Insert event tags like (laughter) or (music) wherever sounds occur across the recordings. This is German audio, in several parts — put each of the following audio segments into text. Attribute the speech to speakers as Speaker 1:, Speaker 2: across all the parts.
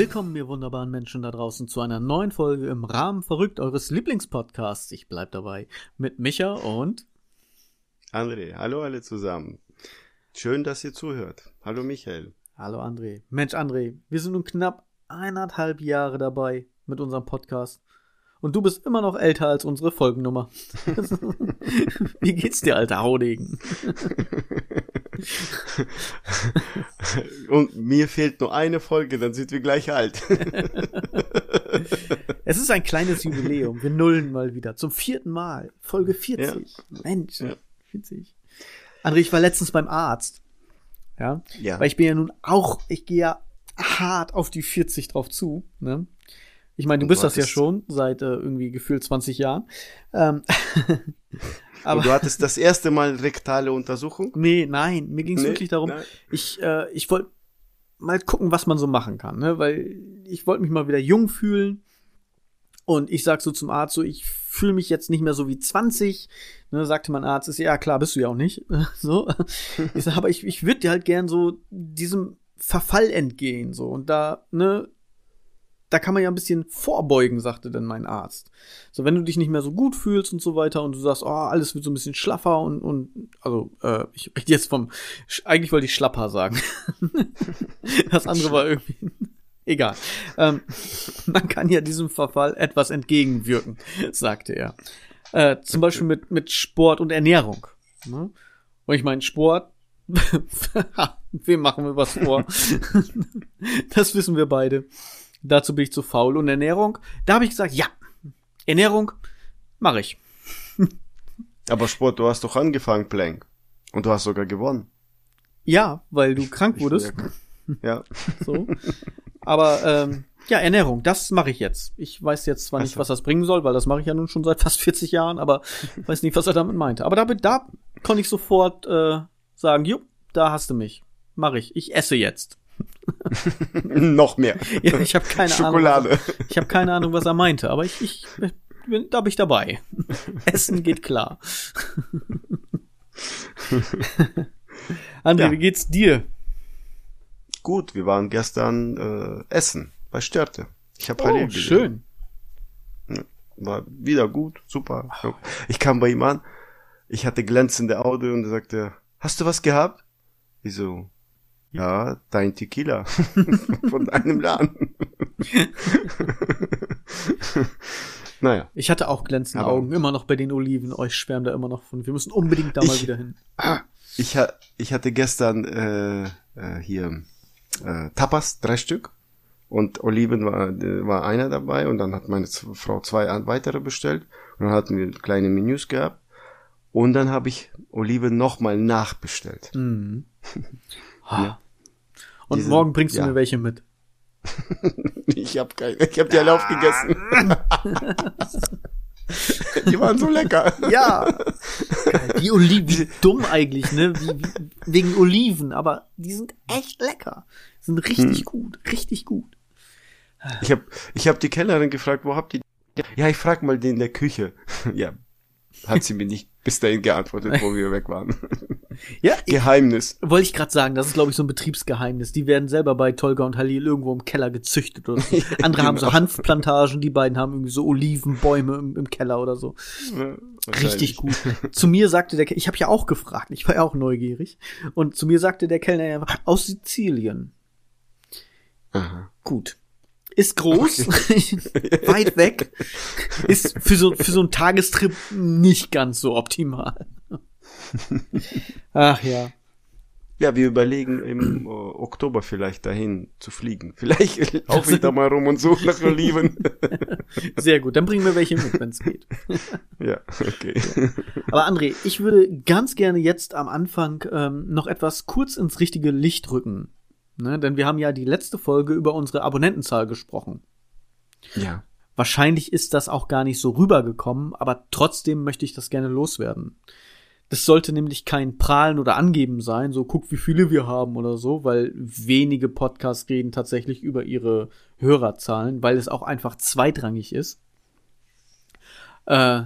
Speaker 1: Willkommen, ihr wunderbaren Menschen da draußen, zu einer neuen Folge im Rahmen verrückt eures Lieblingspodcasts. Ich bleib dabei mit Micha und
Speaker 2: André. Hallo alle zusammen. Schön, dass ihr zuhört. Hallo Michael.
Speaker 1: Hallo André. Mensch André, wir sind nun knapp eineinhalb Jahre dabei mit unserem Podcast. Und du bist immer noch älter als unsere Folgennummer. (laughs) (laughs) Wie geht's dir, alter Haudegen? (laughs) (laughs)
Speaker 2: Und mir fehlt nur eine Folge, dann sind wir gleich alt. (laughs)
Speaker 1: es ist ein kleines Jubiläum. Wir nullen mal wieder. Zum vierten Mal. Folge 40. Ja. Mensch, ja. 40. André, ich war letztens beim Arzt. Ja? ja. Weil ich bin ja nun auch, ich gehe ja hart auf die 40 drauf zu. Ne? Ich meine, du bist das ja schon seit äh, irgendwie gefühlt 20 Jahren. Ähm, (laughs)
Speaker 2: aber du hattest das erste Mal rektale Untersuchung?
Speaker 1: Nee, nein, mir ging es nee, wirklich darum, nein. ich, äh, ich wollte mal gucken, was man so machen kann, ne? weil ich wollte mich mal wieder jung fühlen. Und ich sag so zum Arzt, so, ich fühle mich jetzt nicht mehr so wie 20. Ne, sagte mein Arzt, ist ja klar, bist du ja auch nicht. (laughs) so. Ich sag, aber ich, ich würde dir halt gern so diesem Verfall entgehen, so. Und da, ne, da kann man ja ein bisschen vorbeugen, sagte dann mein Arzt. So, wenn du dich nicht mehr so gut fühlst und so weiter und du sagst, oh, alles wird so ein bisschen schlaffer und, und also, äh, ich rede jetzt vom, eigentlich wollte ich schlapper sagen. (laughs) das andere war irgendwie, (laughs) egal. Ähm, (laughs) man kann ja diesem Verfall etwas entgegenwirken, sagte er. Äh, zum Beispiel mit, mit Sport und Ernährung. Ne? Und ich meine, Sport, wem machen wir was vor? das wissen wir beide. Dazu bin ich zu faul. Und Ernährung, da habe ich gesagt, ja, Ernährung mache ich.
Speaker 2: Aber Sport, du hast doch angefangen, Plank. Und du hast sogar gewonnen.
Speaker 1: Ja, weil du krank wurdest. (laughs)
Speaker 2: Ja.
Speaker 1: so. Aber ähm, ja, Ernährung, das mache ich jetzt. Ich weiß jetzt zwar nicht, was das bringen soll, weil das mache ich ja nun schon seit fast 40 Jahren, aber (laughs) weiß nicht, was er damit meinte. Aber da, da konnte ich sofort äh, sagen, jupp, da hast du mich. Mache ich. Ich esse jetzt. (laughs)
Speaker 2: Noch mehr. (laughs)
Speaker 1: Ja, ich habe keine Schokolade. Ahnung. Was, ich habe keine Ahnung, was er meinte, aber ich, ich bin, da bin ich dabei. (laughs) Essen geht klar. André, ja. wie geht's dir?
Speaker 2: Gut, wir waren gestern äh, essen bei Störte. Ich habe
Speaker 1: oh, schön.
Speaker 2: War wieder gut, super. Ich kam bei ihm an, ich hatte glänzende Augen und er sagte, hast du was gehabt? Ich so, ja, dein Tequila (laughs) von deinem Laden. (laughs)
Speaker 1: naja. Ich hatte auch glänzende Aber Augen, immer noch bei den Oliven. Euch schwärmt da immer noch von. Wir müssen unbedingt da ich, mal wieder hin.
Speaker 2: Ich, ich hatte gestern äh, äh, hier äh, Tapas, drei Stück. Und Oliven war, war einer dabei und dann hat meine Frau zwei weitere bestellt. Und dann hatten wir kleine Menüs gehabt. Und dann habe ich Oliven nochmal nachbestellt. Mhm. (laughs)
Speaker 1: Ja. Und Diese, morgen bringst du ja. mir welche mit. (laughs)
Speaker 2: ich habe keine, ich habe die alle aufgegessen. (laughs) die waren so lecker.
Speaker 1: Ja. (laughs) Die Oliven, wie dumm eigentlich, ne? Wie, wie, wegen Oliven, aber die sind echt lecker. Sind richtig hm. gut, richtig gut.
Speaker 2: Ich habe ich hab die Kellnerin gefragt, wo habt ihr die? Ja, ich frag mal den in der Küche. ja, hat sie mir nicht bis dahin geantwortet, wo wir weg waren. (laughs)
Speaker 1: Ja,
Speaker 2: Geheimnis.
Speaker 1: Wollte ich gerade sagen, das ist glaube ich so ein Betriebsgeheimnis. Die werden selber bei Tolga und Halil irgendwo im Keller gezüchtet oder so. (laughs) Andere genau. haben so genau. Hanfplantagen, die beiden haben irgendwie so Olivenbäume im, im Keller oder so. Ja, Richtig gut. zu mir sagte der, ich habe ja auch gefragt, ich war ja auch neugierig und zu mir sagte der Kellner aus Sizilien. Aha. Gut ist groß, okay. (laughs) weit weg, ist für so, für so einen Tagestrip nicht ganz so optimal. (laughs) Ach ja.
Speaker 2: Ja, wir überlegen im äh, Oktober vielleicht dahin zu fliegen. Vielleicht (laughs) auch wieder mal rum und suchen nach Oliven.
Speaker 1: Sehr gut, dann bringen wir welche mit, wenn es geht.
Speaker 2: ja, okay.
Speaker 1: Aber André, ich würde ganz gerne jetzt am Anfang ähm, noch etwas kurz ins richtige Licht rücken. Ne? Denn wir haben ja die letzte Folge über unsere Abonnentenzahl gesprochen.
Speaker 2: Ja.
Speaker 1: Wahrscheinlich ist das auch gar nicht so rübergekommen, aber trotzdem möchte ich das gerne loswerden. Das sollte nämlich kein Prahlen oder Angeben sein, so guck, wie viele wir haben oder so, weil wenige Podcasts reden tatsächlich über ihre Hörerzahlen, weil es auch einfach zweitrangig ist. Äh,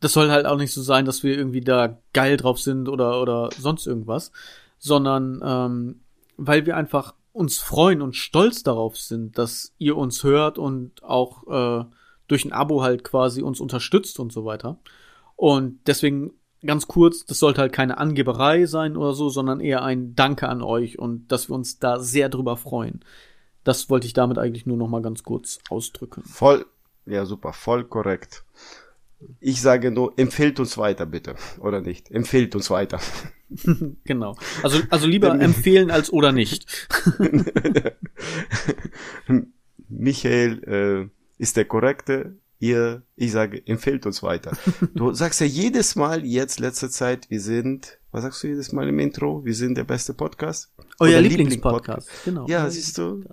Speaker 1: das soll halt auch nicht so sein, dass wir irgendwie da geil drauf sind oder, oder sonst irgendwas, sondern ähm, weil wir einfach uns freuen und stolz darauf sind, dass ihr uns hört und auch äh, durch ein Abo halt quasi uns unterstützt und so weiter. Und deswegen ganz kurz, das sollte halt keine Angeberei sein oder so, sondern eher ein Danke an euch und dass wir uns da sehr drüber freuen. Das wollte ich damit eigentlich nur noch mal ganz kurz ausdrücken.
Speaker 2: Voll, ja super, voll korrekt. Ich sage nur, empfehlt uns weiter, bitte. Oder nicht? Empfehlt uns weiter. (laughs)
Speaker 1: genau. Also, also lieber empfehlen als oder nicht. (laughs)
Speaker 2: Michael äh, ist der korrekte. Ihr, ich sage, empfehlt uns weiter. Du sagst ja jedes Mal jetzt, letzte Zeit, wir sind, was sagst du jedes Mal im Intro? Wir sind der beste Podcast.
Speaker 1: Euer Lieblingspodcast, Lieblings genau.
Speaker 2: Ja, siehst du.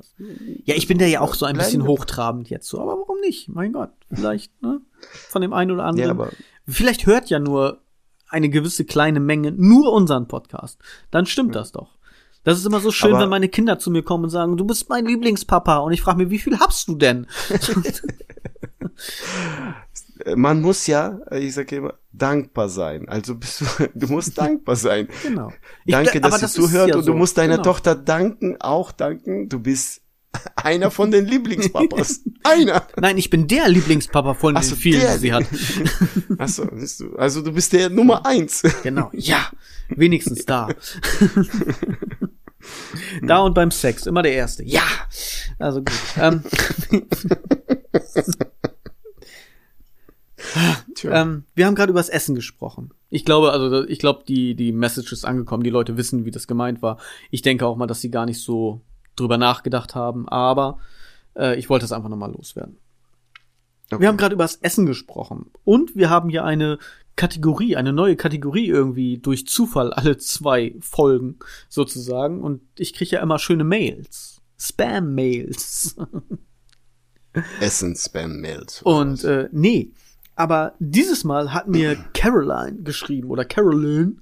Speaker 1: Ja, ich bin da ja auch so ein bisschen hochtrabend jetzt so, aber warum nicht? Mein Gott, vielleicht, ne? Von dem einen oder anderen. Ja, aber vielleicht hört ja nur eine gewisse kleine Menge nur unseren Podcast. Dann stimmt das doch. Das ist immer so schön, aber wenn meine Kinder zu mir kommen und sagen, du bist mein Lieblingspapa. Und ich frage mich, wie viel hast du denn? (laughs) (laughs)
Speaker 2: Man muss ja, ich sage immer, dankbar sein. Also bist du, (laughs) du musst dankbar sein. Genau. Danke, ich, dass sie zuhört ja und so. du musst deiner genau. Tochter danken, auch danken. Du bist (laughs) einer von den Lieblingspapas. (laughs) Einer.
Speaker 1: Nein, ich bin der Lieblingspapa von den vielen, der, die sie hat.
Speaker 2: Achso, siehst du. Also du bist der Nummer eins.
Speaker 1: Genau. Ja. Wenigstens da. da und beim Sex. Immer der Erste. Ja. Also gut. Ähm. Ähm, wir haben gerade über das Essen gesprochen. Ich glaube, also ich glaube, die die Message ist angekommen. Die Leute wissen, wie das gemeint war. Ich denke auch mal, dass sie gar nicht so drüber nachgedacht haben, aber äh, ich wollte es einfach nochmal loswerden. Okay. Wir haben gerade über das Essen gesprochen und wir haben hier eine Kategorie, eine neue Kategorie irgendwie durch Zufall alle zwei Folgen sozusagen und ich kriege ja immer schöne Mails, Spam-Mails.
Speaker 2: Essen-Spam-Mails.
Speaker 1: Und äh, nee, aber dieses Mal hat mir Caroline geschrieben oder Caroline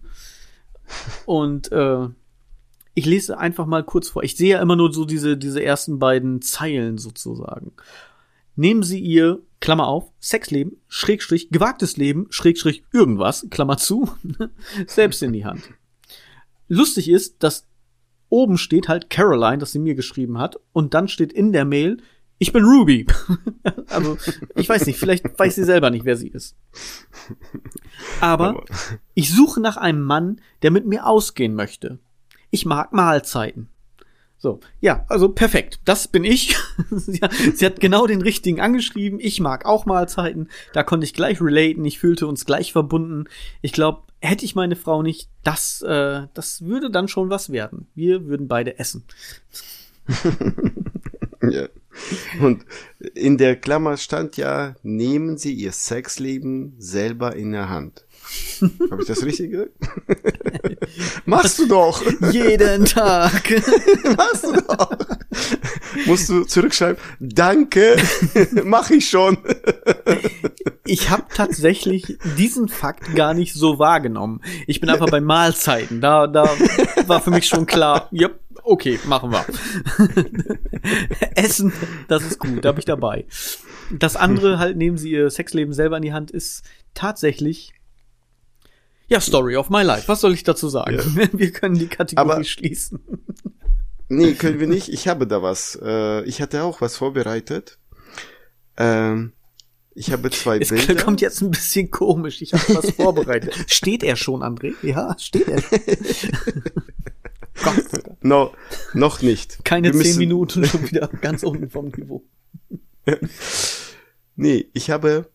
Speaker 1: und äh, ich lese einfach mal kurz vor. Ich sehe ja immer nur so diese, diese ersten beiden Zeilen sozusagen. Nehmen Sie Ihr, Klammer auf, Sexleben, Schrägstrich, gewagtes Leben, Schrägstrich, irgendwas, Klammer zu, (laughs) selbst in die Hand. Lustig ist, dass oben steht halt Caroline, das sie mir geschrieben hat, und dann steht in der Mail, ich bin Ruby. (laughs) also, ich weiß nicht, vielleicht weiß sie selber nicht, wer sie ist. Aber ich suche nach einem Mann, der mit mir ausgehen möchte ich mag Mahlzeiten. So, ja, also perfekt. Das bin ich. (laughs) sie, hat, genau den richtigen angeschrieben. Ich mag auch Mahlzeiten. Da konnte ich gleich relaten. Ich fühlte uns gleich verbunden. Ich glaube, hätte ich meine Frau nicht, das, äh, das würde dann schon was werden. Wir würden beide essen. (laughs)
Speaker 2: ja. (laughs) Und in der Klammer stand ja, nehmen Sie Ihr Sexleben selber in der Hand. Habe ich das richtig gesagt? (laughs) Machst du doch. (laughs)
Speaker 1: Jeden Tag. Machst du doch.
Speaker 2: Musst du zurückschreiben, danke, mach ich schon.
Speaker 1: ich habe tatsächlich diesen Fakt gar nicht so wahrgenommen. Ich bin einfach bei Mahlzeiten. Da, da war für mich schon klar, yep, okay, machen wir. (laughs) Essen, das ist gut, da bin ich dabei. Das andere halt, nehmen Sie Ihr Sexleben selber in die Hand, ist tatsächlich ja, Story of my life. Was soll ich dazu sagen? Ja. (laughs) Wir können die Kategorie Aber, schließen.
Speaker 2: Nee, können wir nicht. Ich habe da was. Äh, ich hatte auch was vorbereitet. Ähm, ich habe zwei es Bilder.
Speaker 1: kommt jetzt ein bisschen komisch. Ich habe was (laughs) vorbereitet. steht er schon, André? Ja, steht er.
Speaker 2: No, noch nicht.
Speaker 1: Keine wir zehn. Minuten schon wieder ganz unten vom Niveau. (laughs)
Speaker 2: nee, ich habe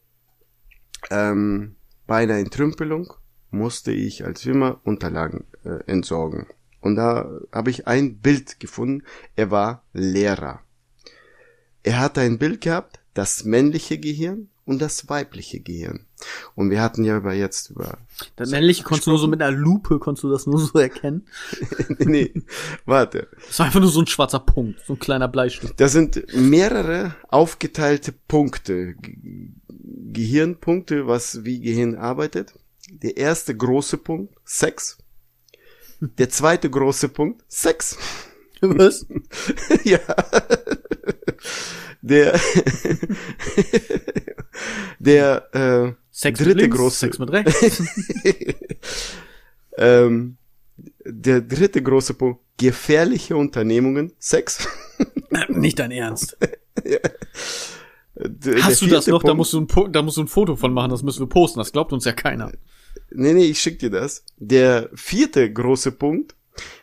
Speaker 2: ähm, bei einer Entrümpelung musste ich als Firma Unterlagen äh, entsorgen. Und da habe ich ein Bild gefunden. Er war Lehrer. Er hatte ein Bild gehabt, das männliche Gehirn und das weibliche Gehirn. Und wir hatten ja über jetzt über.
Speaker 1: Das männliche konntest du nur so mit einer Lupe, konntest du das nur so erkennen? (laughs)
Speaker 2: nee, warte.
Speaker 1: Das war einfach nur so ein schwarzer Punkt, so ein kleiner Bleistift.
Speaker 2: Da sind mehrere aufgeteilte Punkte. Gehirnpunkte, was wie Gehirn arbeitet der erste große Punkt, Sex. Der zweite große Punkt, Sex.
Speaker 1: Was? (laughs)
Speaker 2: ja. Der, der äh,
Speaker 1: Sex
Speaker 2: dritte
Speaker 1: links,
Speaker 2: große
Speaker 1: Sex mit rechts. (laughs)
Speaker 2: ähm, der dritte große Punkt, gefährliche Unternehmungen, Sex. (laughs)
Speaker 1: Nicht dein Ernst. (laughs) ja. Hast du das noch? Punkt, da musst du, ein, da musst du ein Foto von machen, das müssen wir posten. Das glaubt uns ja keiner.
Speaker 2: Nee, nee, ich schick dir das. Der vierte große Punkt,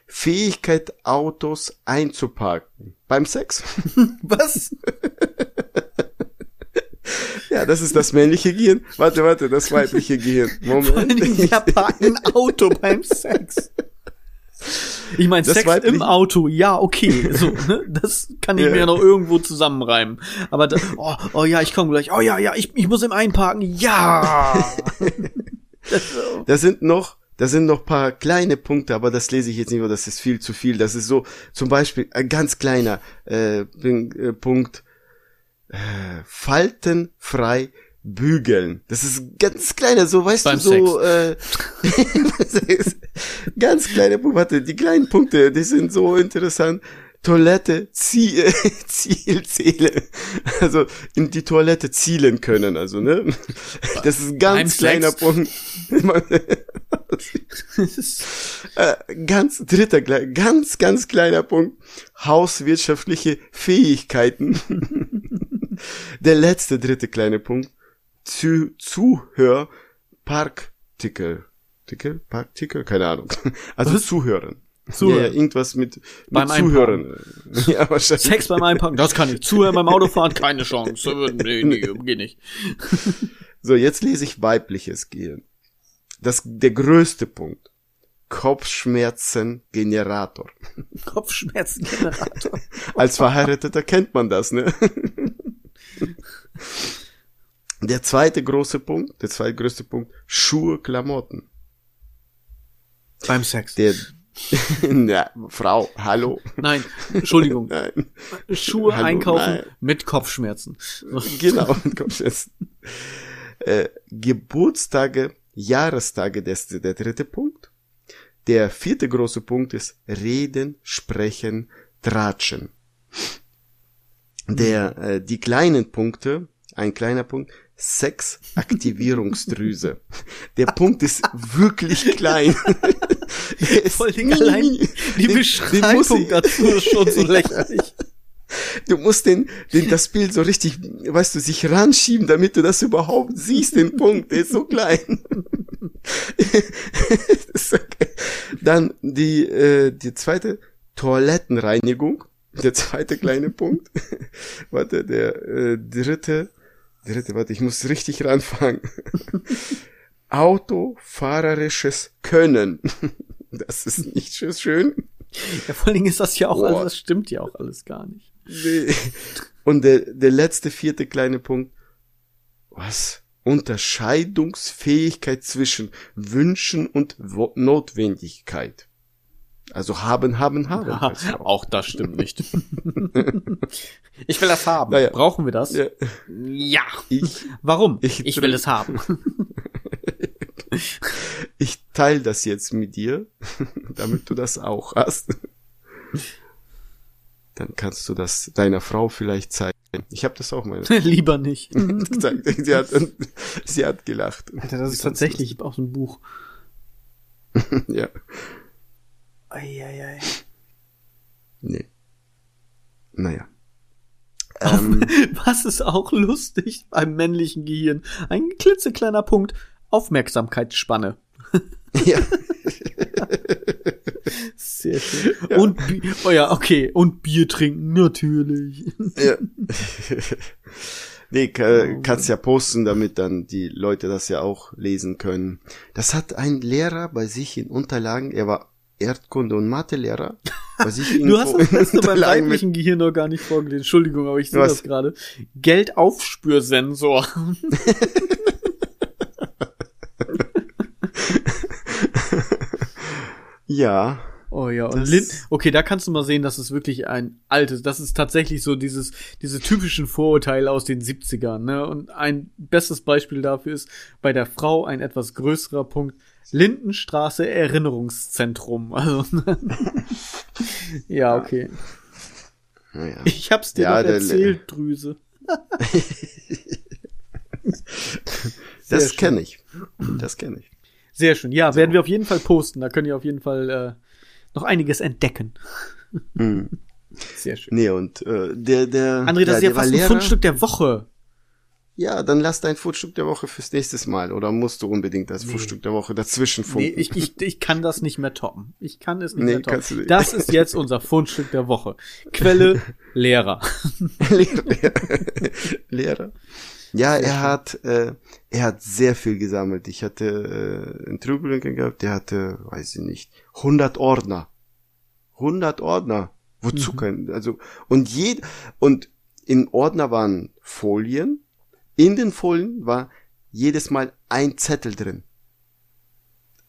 Speaker 2: Fähigkeit, Autos einzuparken. Beim Sex. (laughs)
Speaker 1: Was? (laughs)
Speaker 2: ja, das ist das männliche Gehirn. Warte, warte, das weibliche Gehirn. (laughs)
Speaker 1: Moment. Parkt ein Auto beim Sex? Ich meine, Sex weiblich? im Auto, ja, okay, so, ne? Das kann ich ja. mir ja noch irgendwo zusammenreimen. Aber da, oh, oh ja, ich komme gleich. Oh ja, ja, ich, ich muss im Einparken. Ja.
Speaker 2: da sind noch da sind noch paar kleine Punkte, aber das lese ich jetzt nicht, weil das ist viel zu viel. Das ist so, zum Beispiel ein ganz kleiner äh, äh, Punkt. Äh, faltenfrei bügeln. Das ist ganz kleiner, so weißt Beim du, so äh, (laughs) ganz kleine Punkte. Warte, die kleinen Punkte, die sind so interessant. Toilette (laughs) Ziel, Zielzähle. Also in die Toilette zielen können, also, ne? Das ist ein ganz Beim kleiner. Punkt. (laughs) (laughs) äh, ganz dritter, ganz, ganz kleiner Punkt. Hauswirtschaftliche Fähigkeiten. (laughs) Der letzte dritte kleine Punkt. Zu, Zuhör, Parkticker. Ticker? Parkticker? Keine Ahnung. (laughs) Also Was? zuhören. Zuhören. Ja, ja, irgendwas mit, mit beim Zuhören.
Speaker 1: ja, wahrscheinlich. Sex beim Einpacken, das kann ich. Zuhören beim Autofahren, keine Chance. Nee, nee, geht nicht.
Speaker 2: so, jetzt lese ich weibliches Gehirn. Das, der größte Punkt. Kopfschmerzen-Generator. (laughs)
Speaker 1: Kopfschmerzen-Generator. (laughs)
Speaker 2: Als Verheirateter kennt man das, ne? (laughs) Der zweite große Punkt, der zweitgrößte Punkt, Schuhe, Klamotten.
Speaker 1: Beim Sex.
Speaker 2: Der, Na, Frau, hallo.
Speaker 1: Nein, Entschuldigung. Nein. Schuhe hallo, einkaufen nein. mit Kopfschmerzen.
Speaker 2: Genau, mit Kopfschmerzen. Äh, Geburtstage, Jahrestage, das ist der dritte Punkt. Der vierte große Punkt ist Reden, Sprechen, Tratschen. Der, äh, die kleinen Punkte, ein kleiner Punkt, Sexaktivierungsdrüse. Der Punkt ist wirklich klein. (laughs)
Speaker 1: Voll Ding allein die den, Beschreibung den dazu ist schon so (laughs) lächerlich.
Speaker 2: Du musst den, den, das Bild so richtig, weißt du, sich ranschieben, damit du das überhaupt siehst, den Punkt, der ist so klein. (laughs) ist okay. Dann die, äh, die zweite, Toilettenreinigung. Der zweite kleine Punkt. (laughs) Warte, der äh, dritte, dritte, warte, ich muss richtig ranfangen. (laughs) Autofahrerisches Können. Das ist nicht so schön.
Speaker 1: Ja, vor allen Dingen ist das ja auch, alles, das stimmt ja auch alles gar nicht.
Speaker 2: Nee. Und der, der letzte, vierte kleine Punkt. Was? Unterscheidungsfähigkeit zwischen Wünschen und Notwendigkeit. Also haben, haben, haben. Ja,
Speaker 1: auch. auch das stimmt nicht. (laughs) ich will das haben. Naja. Brauchen wir das? Ja. ja. Ich, Warum? Ich, ich will es haben. (laughs)
Speaker 2: ich teile das jetzt mit dir, (laughs) damit du das auch hast. Dann kannst du das deiner Frau vielleicht zeigen. Ich habe das auch mal. (laughs)
Speaker 1: Lieber nicht. (laughs)
Speaker 2: sie, hat, sie hat gelacht.
Speaker 1: Alter, das ist tatsächlich auch so ein Buch. (laughs)
Speaker 2: ja.
Speaker 1: Eieiei.
Speaker 2: Nee. Naja.
Speaker 1: Ähm, Was ist auch lustig beim männlichen Gehirn? Ein klitzekleiner Punkt. Aufmerksamkeitsspanne. Ja. Sehr schön. Ja. Und oh ja, okay. Und Bier trinken, natürlich. Ja. (laughs)
Speaker 2: Nee, oh. kannst ja posten, damit dann die Leute das ja auch lesen können. Das hat ein Lehrer bei sich in Unterlagen, er war Erdkunde- und Mathelehrer.
Speaker 1: Was ich (laughs) du hast das letzte beim leiblichen Gehirn noch gar nicht vorgelesen. Entschuldigung, aber ich sehe das gerade. Geldaufspürsensor. (laughs)
Speaker 2: ja.
Speaker 1: Oh ja, und Lin okay, da kannst du mal sehen, dass es wirklich ein altes, das ist tatsächlich so dieses, diese typischen Vorurteile aus den 70ern, ne? Und ein bestes Beispiel dafür ist bei der Frau ein etwas größerer Punkt, Lindenstraße Erinnerungszentrum. (laughs) Also, ja, okay. Ja. Ich hab's dir ja, erzählt, Drüse. (laughs)
Speaker 2: das kenne ich. Das kenne ich.
Speaker 1: Sehr schön. Ja, so. werden wir auf jeden Fall posten. Da könnt ihr auf jeden Fall äh, noch einiges entdecken.
Speaker 2: Mhm.
Speaker 1: Sehr schön.
Speaker 2: Nee, und äh, der, der.
Speaker 1: André, das
Speaker 2: ja,
Speaker 1: ist ja fast ein Fundstück der Woche.
Speaker 2: Ja, dann lass dein Fundstück der Woche fürs nächste Mal. Oder musst du unbedingt das nee. Fundstück der Woche dazwischen funken? Nee,
Speaker 1: ich, ich, ich kann das nicht mehr toppen. Ich kann es nicht nee, mehr toppen. Du nicht. Das ist jetzt unser Fundstück der Woche. Quelle (laughs) Lehrer.
Speaker 2: Lehrer. (laughs) Lehrer. Ja, er hat, äh, er hat sehr viel gesammelt. Ich hatte äh, einen Trübel gehabt, der hatte, weiß ich nicht, 100 Ordner. 100 Ordner. Wozu mhm. kann, also, und jed, und in Ordner waren Folien. In den Folien war jedes Mal ein Zettel drin.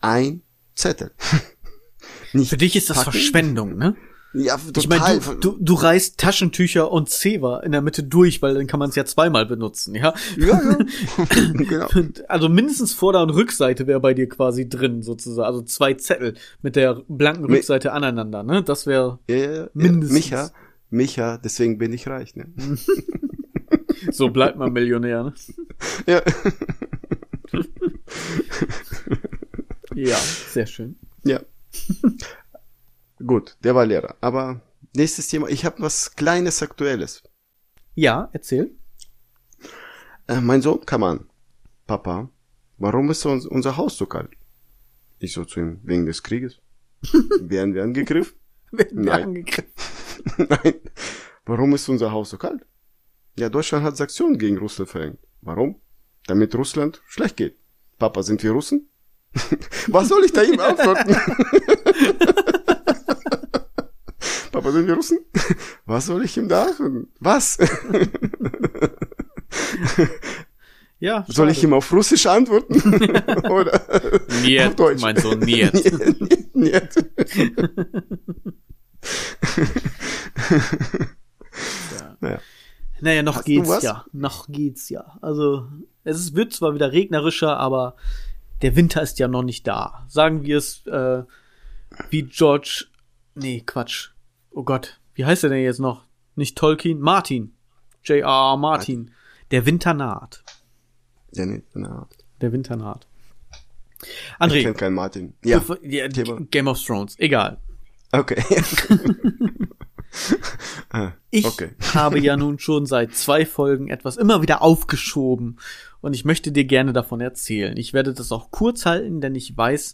Speaker 2: Ein Zettel. (laughs)
Speaker 1: Für dich ist das packen. Verschwendung, ne?
Speaker 2: Ja, total.
Speaker 1: Ich meine, du, du, du reißt Taschentücher und Zewa in der Mitte durch, weil dann kann man es ja zweimal benutzen, ja?
Speaker 2: Ja, ja. (laughs) genau.
Speaker 1: Also mindestens Vorder- und Rückseite wäre bei dir quasi drin, sozusagen. Also zwei Zettel mit der blanken Rückseite Mi aneinander, ne? Das wäre
Speaker 2: ja, ja, mindestens. Micha, Micha, deswegen bin ich reich, ne? (laughs)
Speaker 1: so bleibt man Millionär, ne? (laughs)
Speaker 2: Ja.
Speaker 1: ja, sehr schön.
Speaker 2: Ja. Gut, der war Lehrer. Aber nächstes Thema, ich habe was Kleines Aktuelles.
Speaker 1: Ja, erzähl.
Speaker 2: Äh, mein Sohn kam an. Papa, warum ist uns, unser Haus so kalt? Ich so zu ihm, wegen des Krieges. (laughs) Werden wir angegriffen?
Speaker 1: Werden wir angegriffen? (laughs)
Speaker 2: Nein. Warum ist unser Haus so kalt? Ja, Deutschland hat Sanktionen gegen Russland verhängt. Warum? Damit Russland schlecht geht. Papa, sind wir Russen? (laughs) Was soll ich da ihm antworten? Papa, sind wir Russen? (laughs) Was soll ich ihm da? Was? (laughs)
Speaker 1: Ja.
Speaker 2: Schade. Soll ich ihm auf Russisch antworten? (laughs) Oder
Speaker 1: niet, auf Deutsch? Mein Sohn, niet. niet, niet. ja. Naja. Naja, noch Hast geht's ja. Noch geht's ja. Also, es wird zwar wieder regnerischer, aber der Winter ist ja noch nicht da. Sagen wir es äh, wie George. Nee, Quatsch. Oh Gott, wie heißt er denn jetzt noch? Nicht Tolkien? Martin. J.R.R. Martin. Der Winter naht.
Speaker 2: Der Winter naht.
Speaker 1: Der Winter naht. André.
Speaker 2: Ich kenn keinen Martin. Ja.
Speaker 1: ja Game of Thrones. Egal.
Speaker 2: Okay. (laughs)
Speaker 1: Ah, ich okay. habe ja nun schon seit zwei Folgen etwas immer wieder aufgeschoben und ich möchte dir gerne davon erzählen. Ich werde das auch kurz halten, denn ich weiß,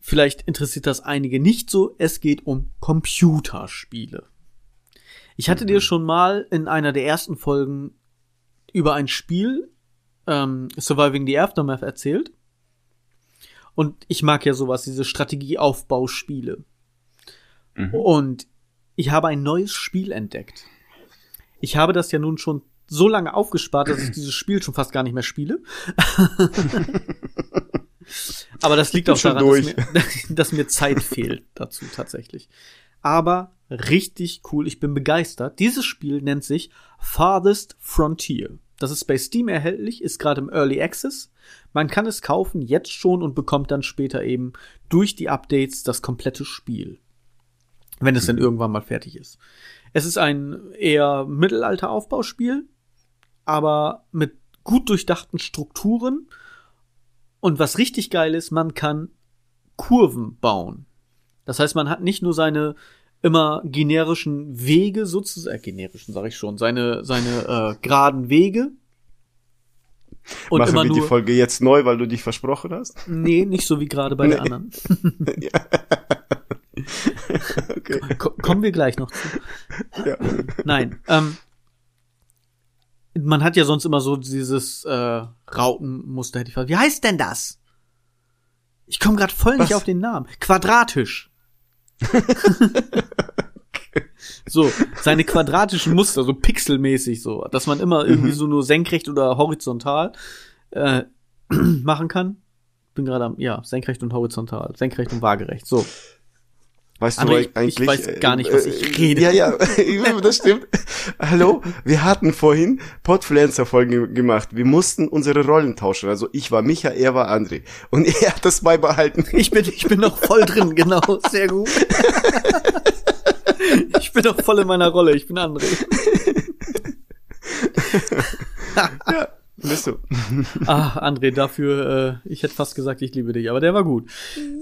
Speaker 1: vielleicht interessiert das einige nicht so. Es geht um Computerspiele. Ich hatte mhm. dir schon mal in einer der ersten Folgen über ein Spiel ähm, Surviving the Aftermath erzählt. Und ich mag ja sowas, diese Strategieaufbauspiele. Mhm. Und ich habe ein neues Spiel entdeckt. Ich habe das ja nun schon so lange aufgespart, dass ich dieses Spiel schon fast gar nicht mehr spiele. (laughs) (laughs) Aber das liegt auch daran, dass mir, (laughs) dass mir Zeit fehlt dazu tatsächlich. Aber richtig cool, ich bin begeistert. Dieses Spiel nennt sich Farthest Frontier. Das ist bei Steam erhältlich, ist gerade im Early Access. Man kann es kaufen jetzt schon und bekommt dann später eben durch die Updates das komplette Spiel. Wenn es mhm. denn irgendwann mal fertig ist. Es ist ein eher Mittelalter-Aufbauspiel, aber mit gut durchdachten Strukturen. Und was richtig geil ist, man kann Kurven bauen. Das heißt, man hat nicht nur seine immer generischen Wege sozusagen, äh, generischen sage ich schon, seine seine äh, geraden Wege.
Speaker 2: Und Machen immer wir nur, die Folge jetzt neu, weil du dich versprochen hast?
Speaker 1: Nee, nicht so wie gerade bei nee. der anderen. (laughs) ja. (laughs) okay. Kommen wir gleich noch zu. Ja. Nein. Ähm, man hat ja sonst immer so dieses äh, Rautenmuster, hätte ich Wie heißt denn das? Ich komme gerade voll Was? nicht auf den Namen. Quadratisch. (laughs) so, seine quadratischen Muster, so pixelmäßig so, dass man immer irgendwie mhm. so nur senkrecht oder horizontal äh, (clears throat) machen kann. Bin gerade am, ja, senkrecht und horizontal, senkrecht und waagerecht. So.
Speaker 2: Weißt André,
Speaker 1: du eigentlich? Ich weiß gar nicht, was ich äh, rede.
Speaker 2: Ja, ja, (laughs) das stimmt. Hallo, wir hatten vorhin Podfluencer-Folgen gemacht. Wir mussten unsere Rollen tauschen. Also ich war Micha, er war André. Und (laughs) er hat das beibehalten.
Speaker 1: Ich bin, ich bin noch voll drin, (laughs) genau. Sehr gut. Ich bin noch voll in meiner Rolle. Ich bin André.
Speaker 2: ja. Bist du. (laughs)
Speaker 1: ah, André, dafür, äh, ich hätte fast gesagt, ich liebe dich, aber der war gut.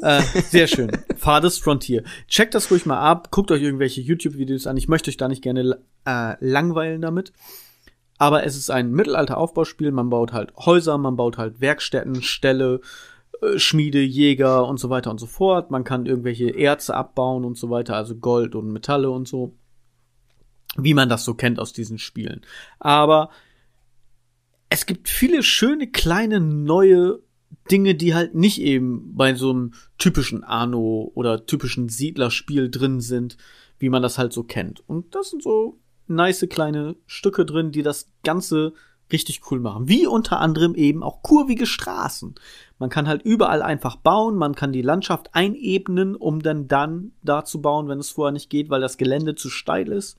Speaker 1: Äh, sehr schön. (laughs) Farthest Frontier. Checkt das ruhig mal ab, guckt euch irgendwelche YouTube-Videos an. Ich möchte euch da nicht gerne äh, langweilen damit. Aber es ist ein Mittelalter-Aufbauspiel. Man baut halt Häuser, man baut halt Werkstätten, Ställe, äh, Schmiede, Jäger und so weiter und so fort. Man kann irgendwelche Erze abbauen und so weiter, also Gold und Metalle und so. Wie man das so kennt aus diesen Spielen. Aber es gibt viele schöne kleine neue Dinge, die halt nicht eben bei so einem typischen Anno oder typischen Siedlerspiel drin sind, wie man das halt so kennt. Und das sind so nice kleine Stücke drin, die das Ganze richtig cool machen. Wie unter anderem eben auch kurvige Straßen. Man kann halt überall einfach bauen, man kann die Landschaft einebnen, um dann dann da zu bauen, wenn es vorher nicht geht, weil das Gelände zu steil ist.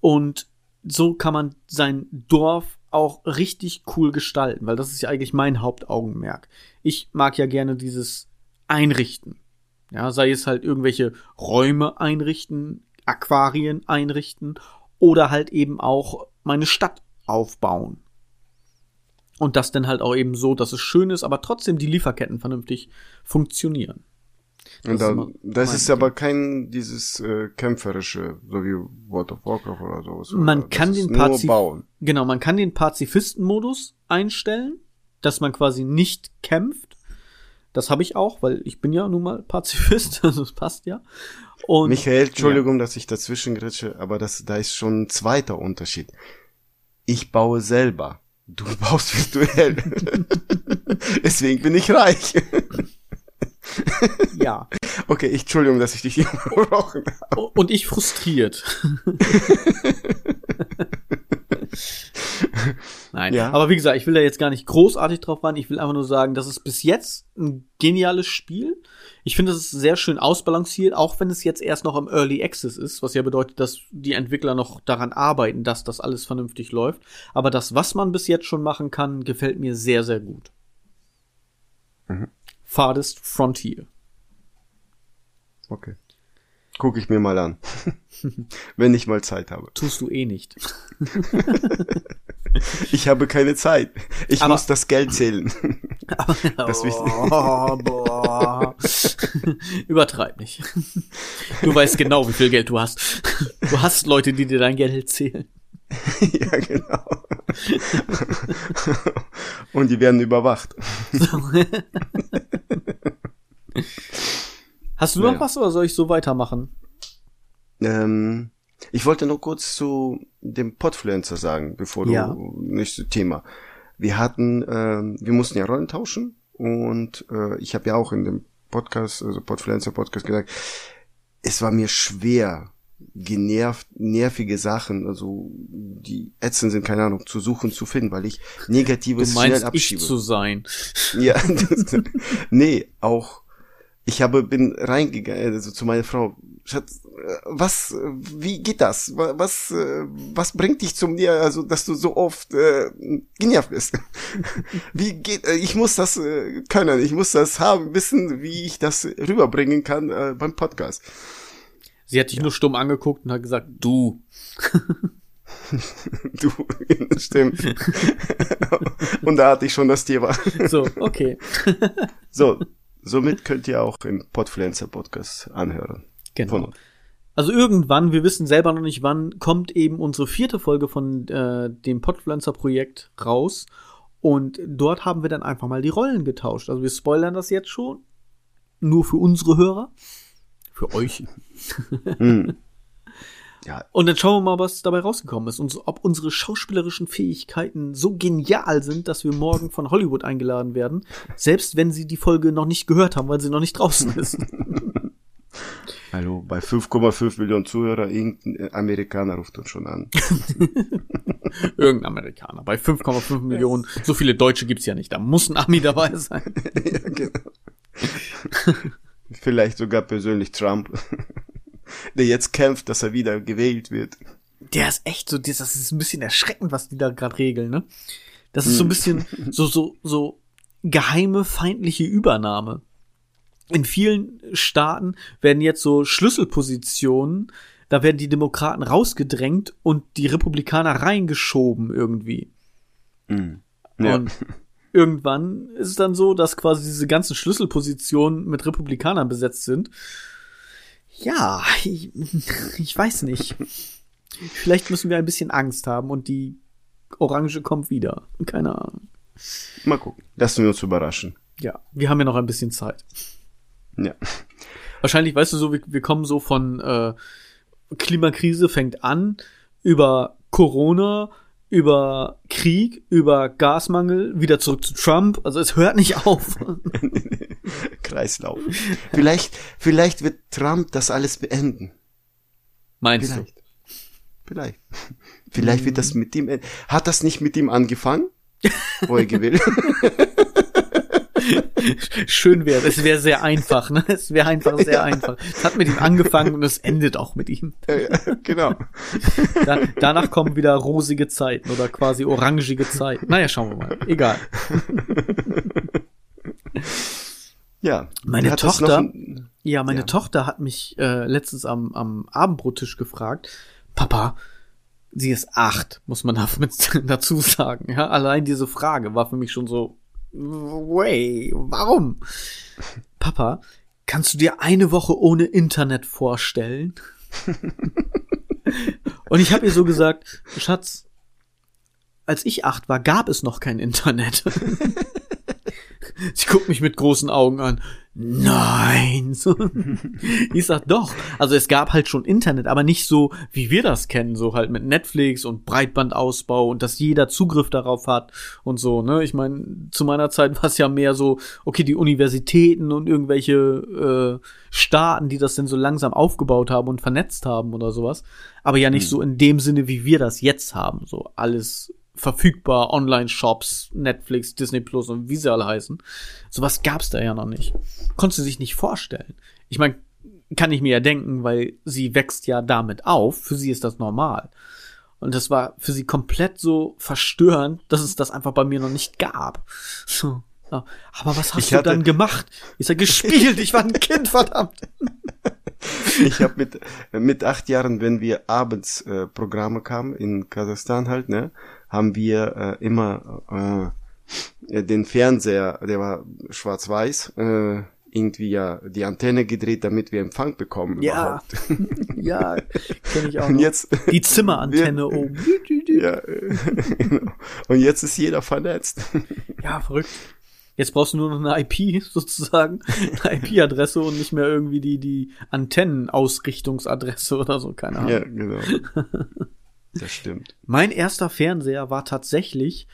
Speaker 1: Und so kann man sein Dorf auch richtig cool gestalten, weil das ist ja eigentlich mein Hauptaugenmerk. Ich mag ja gerne dieses Einrichten. Ja, sei es halt irgendwelche Räume einrichten, Aquarien einrichten oder halt eben auch meine Stadt aufbauen. Und das dann halt auch eben so, dass es schön ist, aber trotzdem die Lieferketten vernünftig funktionieren.
Speaker 2: Und da, das ist aber kein dieses äh, kämpferische, so wie World of Warcraft oder sowas.
Speaker 1: Man
Speaker 2: oder?
Speaker 1: kann den Pazif Genau, man kann den Pazifisten-Modus einstellen, dass man quasi nicht kämpft. Das habe ich auch, weil ich bin ja nun mal Pazifist, (laughs) also es passt ja.
Speaker 2: Und, Michael, Entschuldigung, ja. dass ich dazwischen gritsche, aber das, da ist schon ein zweiter Unterschied. Ich baue selber. Du (laughs) baust virtuell. (laughs) Deswegen bin ich reich. (laughs)
Speaker 1: ja.
Speaker 2: Okay, ich, Entschuldigung, dass ich dich hier (laughs) unterbrochen
Speaker 1: habe. Und ich frustriert. (laughs) Nein, ja. aber wie gesagt, ich will da jetzt gar nicht großartig drauf ran. Ich will einfach nur sagen, das ist bis jetzt ein geniales Spiel. Ich finde, es ist sehr schön ausbalanciert, auch wenn es jetzt erst noch im Early Access ist, was ja bedeutet, dass die Entwickler noch daran arbeiten, dass das alles vernünftig läuft. Aber das, was man bis jetzt schon machen kann, gefällt mir sehr, sehr gut. Mhm. Farthest Frontier.
Speaker 2: Okay. Gucke ich mir mal an. (laughs) Wenn ich mal Zeit habe.
Speaker 1: Tust du eh nicht. (laughs)
Speaker 2: ich habe keine Zeit. Ich aber, muss das Geld zählen.
Speaker 1: Aber, (laughs) das oh. Übertreib nicht. Du weißt genau, wie viel Geld du hast. Du hast Leute, die dir dein Geld zählen. (laughs)
Speaker 2: ja, genau. Und die werden überwacht. (laughs)
Speaker 1: Hast du noch was oder soll ich so weitermachen?
Speaker 2: Ähm, ich wollte noch kurz zu dem Podfluencer sagen, bevor du ja. nächstes Thema. Wir hatten, ähm, wir mussten ja Rollen tauschen und äh, ich habe ja auch in dem Podcast, also Podfluencer Podcast gesagt, es war mir schwer, genervt, nervige Sachen, also die ätzend sind, keine Ahnung, zu suchen, zu finden, weil ich Negatives
Speaker 1: du meinst, schnell abschiebe. Ich zu sein. (laughs)
Speaker 2: Ja, nee, auch ich habe bin reingegangen also zu meiner Frau Schatz was wie geht das was was bringt dich zu mir also dass du so oft äh, genervt bist (laughs) wie geht ich muss das äh, können ich muss das haben wissen wie ich das rüberbringen kann äh, beim Podcast
Speaker 1: sie hat dich ja. nur stumm angeguckt und hat gesagt du (laughs)
Speaker 2: du (laughs) stimmt (laughs) und da hatte ich schon das Thema
Speaker 1: so okay
Speaker 2: so Somit könnt ihr auch im Podfluencer Podcast anhören.
Speaker 1: Genau. Also irgendwann, wir wissen selber noch nicht wann, kommt eben unsere vierte Folge von äh, dem Podfluencer Projekt raus. Und dort haben wir dann einfach mal die Rollen getauscht. Also wir spoilern das jetzt schon. Nur für unsere Hörer. Für euch. hm. Ja. (laughs) Und dann schauen wir mal, was dabei rausgekommen ist und so, ob unsere schauspielerischen Fähigkeiten so genial sind, dass wir morgen von Hollywood eingeladen werden, selbst wenn sie die Folge noch nicht gehört haben, weil sie noch nicht draußen ist. (laughs)
Speaker 2: Hallo, bei 5,5 Millionen Zuhörer, irgendein Amerikaner ruft uns schon an. (laughs)
Speaker 1: Irgendein Amerikaner. Bei 5,5 Millionen, so viele Deutsche gibt's ja nicht. Da muss ein Ami dabei sein. ja, genau.
Speaker 2: Vielleicht sogar persönlich Trump (laughs) der jetzt kämpft, dass er wieder gewählt wird.
Speaker 1: Der ist echt so, das ist ein bisschen erschreckend, was die da gerade regeln, ne? Das ist so ein hm. bisschen so, so, so geheime feindliche Übernahme. In vielen Staaten werden jetzt so Schlüsselpositionen, da werden die Demokraten rausgedrängt und die Republikaner reingeschoben irgendwie. Mhm. Ja. Und irgendwann ist es dann so, dass quasi diese ganzen Schlüsselpositionen mit Republikanern besetzt sind. Ja, ich, (laughs) ich weiß nicht. Vielleicht müssen wir ein bisschen Angst haben und die Orange kommt wieder. Keine Ahnung.
Speaker 2: Mal gucken. Lassen wir uns überraschen.
Speaker 1: Ja, wir haben ja noch ein bisschen Zeit.
Speaker 2: Ja.
Speaker 1: Wahrscheinlich, weißt du so, wir, wir kommen so von äh, Klimakrise fängt an, über Corona, über Krieg, über Gasmangel, wieder zurück zu Trump. Also es hört nicht auf. (laughs)
Speaker 2: Kreislauf. Vielleicht, vielleicht wird Trump das alles beenden.
Speaker 1: Meinst vielleicht. du?
Speaker 2: Vielleicht. Vielleicht wird das mit ihm. Hat das nicht mit ihm angefangen? (laughs) Wo er gewählt.
Speaker 1: Schön wäre, es wäre sehr einfach, ne? Es wäre einfach sehr ja. einfach. Es hat mit ihm angefangen und es endet auch mit ihm.
Speaker 2: Ja, ja, genau.
Speaker 1: Da, danach kommen wieder rosige Zeiten oder quasi orangige Zeiten. Naja, schauen wir mal. Egal.
Speaker 2: Ja.
Speaker 1: Meine Tochter, ja, meine ja. Tochter hat mich äh, letztens am, am Abendbrottisch gefragt, Papa, sie ist acht, muss man (laughs) dazu sagen. Ja, allein diese Frage war für mich schon so, way, warum? Papa, kannst du dir eine Woche ohne Internet vorstellen? (laughs) Und ich habe ihr so gesagt, Schatz, als ich acht war, gab es noch kein Internet. (laughs) Sie guckt mich mit großen Augen an. Nein. (laughs) ich sag doch. Also es gab halt schon Internet, aber nicht so, wie wir das kennen, so halt mit Netflix und Breitbandausbau und dass jeder Zugriff darauf hat und so, ne? Ich meine, zu meiner Zeit war es ja mehr so, okay, die Universitäten und irgendwelche äh, Staaten, die das denn so langsam aufgebaut haben und vernetzt haben oder sowas. Aber ja nicht hm. so in dem Sinne, wie wir das jetzt haben. So alles verfügbar, Online-Shops, Netflix, Disney Plus und wie sie alle heißen. Sowas gab's da ja noch nicht. Konntest du sich nicht vorstellen. Ich meine, kann ich mir ja denken, weil sie wächst ja damit auf. Für sie ist das normal. Und das war für sie komplett so verstörend, dass es das einfach bei mir noch nicht gab. So. Aber was hast ich du dann gemacht? Ich sag gespielt, ich war ein Kind, (laughs) verdammt.
Speaker 2: Ich habe mit mit acht Jahren, wenn wir abends äh, Programme kamen in Kasachstan halt, ne, haben wir äh, immer äh, den Fernseher, der war schwarz-weiß, äh, irgendwie ja die Antenne gedreht, damit wir Empfang bekommen.
Speaker 1: Ja, (laughs) ja, kenne ich auch. Und jetzt die Zimmerantenne (laughs) oben.
Speaker 2: ja, genau. Und jetzt ist jeder vernetzt. (laughs)
Speaker 1: Ja, verrückt. Jetzt brauchst du nur noch eine IP sozusagen, eine IP-Adresse und nicht mehr irgendwie die die Antennenausrichtungsadresse oder so, keine Ahnung. Ja, genau.
Speaker 2: Das stimmt.
Speaker 1: Mein erster Fernseher war tatsächlich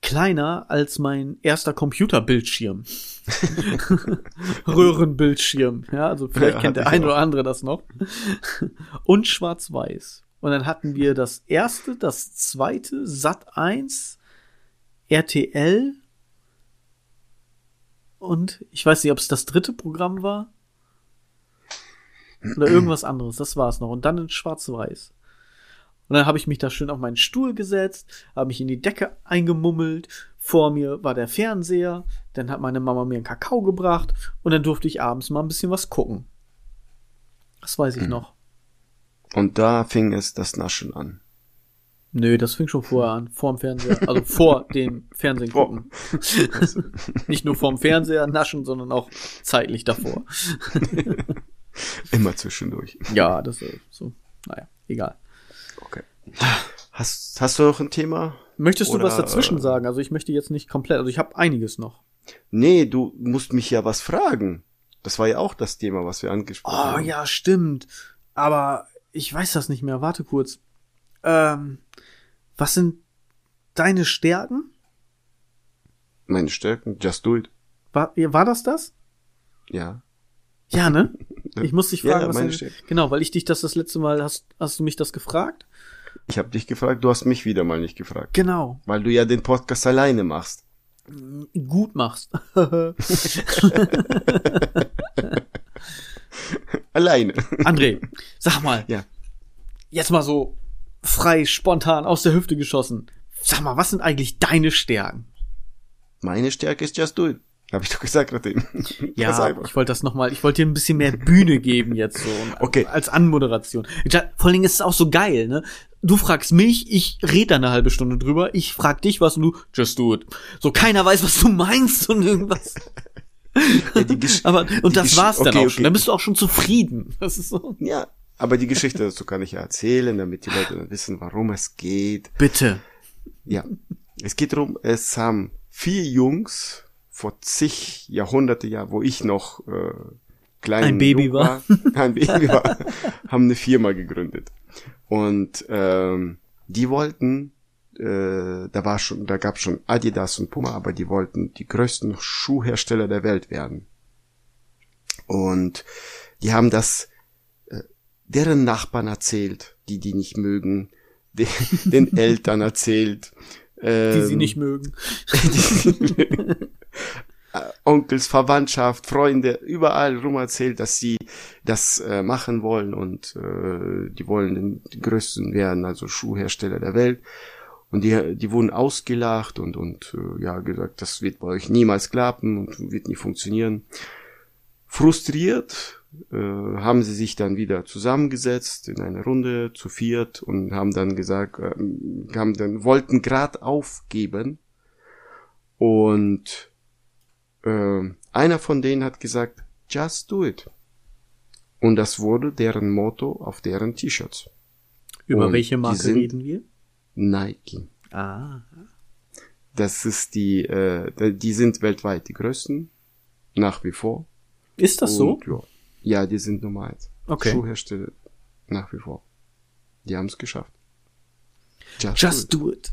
Speaker 1: kleiner als mein erster Computerbildschirm. (laughs) (laughs) Röhrenbildschirm. Ja, also vielleicht ja, kennt der ein oder andere das noch. Und schwarz-weiß. Und dann hatten wir das erste, das zweite, Sat 1, RTL und ich weiß nicht, ob es das dritte Programm war. Oder irgendwas anderes. Das war es noch. Und dann in schwarz-weiß. Und dann habe ich mich da schön auf meinen Stuhl gesetzt, habe mich in die Decke eingemummelt. Vor mir war der Fernseher. Dann hat meine Mama mir einen Kakao gebracht. Und dann durfte ich abends mal ein bisschen was gucken. Das weiß ich mhm. noch.
Speaker 2: Und da fing es das Naschen an.
Speaker 1: Nö, das fing schon vorher an, vorm Fernseher, also (laughs) vor dem Fernsehen gucken. Nicht nur vorm Fernseher naschen, sondern auch zeitlich davor. (laughs)
Speaker 2: Immer zwischendurch.
Speaker 1: Ja, das ist so. Naja, egal.
Speaker 2: Okay. Hast, hast du noch ein Thema?
Speaker 1: Möchtest Oder, du was dazwischen sagen? Also ich möchte jetzt nicht komplett, also ich habe einiges noch.
Speaker 2: Nee, du musst mich ja was fragen. Das war ja auch das Thema, was wir angesprochen
Speaker 1: oh, haben. Oh ja, stimmt. Aber ich weiß das nicht mehr. Warte kurz. Ähm, was sind deine Stärken?
Speaker 2: Meine Stärken? Just do it.
Speaker 1: War, war das das?
Speaker 2: Ja.
Speaker 1: Ja, ne? (laughs) Ich muss dich fragen, ja, was meine Stärken. Genau, weil ich dich das das letzte Mal hast, hast du mich das gefragt?
Speaker 2: Ich habe dich gefragt, du hast mich wieder mal nicht gefragt.
Speaker 1: Genau.
Speaker 2: Weil du ja den Podcast alleine machst.
Speaker 1: Gut machst. (laughs)
Speaker 2: alleine.
Speaker 1: André, sag mal.
Speaker 2: Ja.
Speaker 1: Jetzt mal so frei, spontan, aus der Hüfte geschossen. Sag mal, was sind eigentlich deine Stärken?
Speaker 2: Meine Stärke ist Just Do It. Habe ich doch gesagt nachdem. (laughs)
Speaker 1: Ja, ich wollte das nochmal, ich wollte dir ein bisschen mehr Bühne geben jetzt so.
Speaker 2: Okay.
Speaker 1: Als Anmoderation. Vor allen Dingen ist es auch so geil, ne? Du fragst mich, ich rede eine halbe Stunde drüber, ich frag dich was und du, just do it. So keiner weiß, was du meinst und irgendwas. (laughs) Ja, aber, und das war's dann okay, auch okay. schon. Dann bist du auch schon zufrieden. Das ist so.
Speaker 2: Ja, aber die Geschichte dazu kann ich ja erzählen, damit die Leute wissen, warum es geht.
Speaker 1: Bitte.
Speaker 2: Ja. Es geht darum, es haben vier Jungs vor zig Jahrhunderte, ja, wo ich noch äh, klein
Speaker 1: ein Baby war,
Speaker 2: war (laughs) ein Baby war, (laughs) haben eine Firma gegründet. Und ähm, die wollten, äh, da war schon, da gab schon Adidas und Puma, aber die wollten die größten Schuhhersteller der Welt werden. Und die haben das äh, deren Nachbarn erzählt, die die nicht mögen, (laughs) den, den Eltern erzählt,
Speaker 1: ähm, die sie nicht mögen.
Speaker 2: Onkels, Verwandtschaft, Freunde, überall rum erzählt, dass sie das äh, machen wollen und äh, die wollen die größten werden, also Schuhhersteller der Welt. Und die, die wurden ausgelacht und, und äh, ja gesagt, das wird bei euch niemals klappen und wird nicht funktionieren. Frustriert äh, haben sie sich dann wieder zusammengesetzt in eine Runde zu viert und haben dann gesagt, äh, haben dann wollten grad aufgeben und äh, einer von denen hat gesagt, just do it. Und das wurde deren Motto auf deren T-Shirts.
Speaker 1: Über Und welche Marke reden wir?
Speaker 2: Nike.
Speaker 1: Ah.
Speaker 2: Das ist die, äh, die sind weltweit die größten, nach wie vor.
Speaker 1: Ist das Und,
Speaker 2: so? Ja. ja, die sind Nummer eins.
Speaker 1: Okay.
Speaker 2: Schuhhersteller nach wie vor. Die haben es geschafft.
Speaker 1: Just, Just do, it. do it.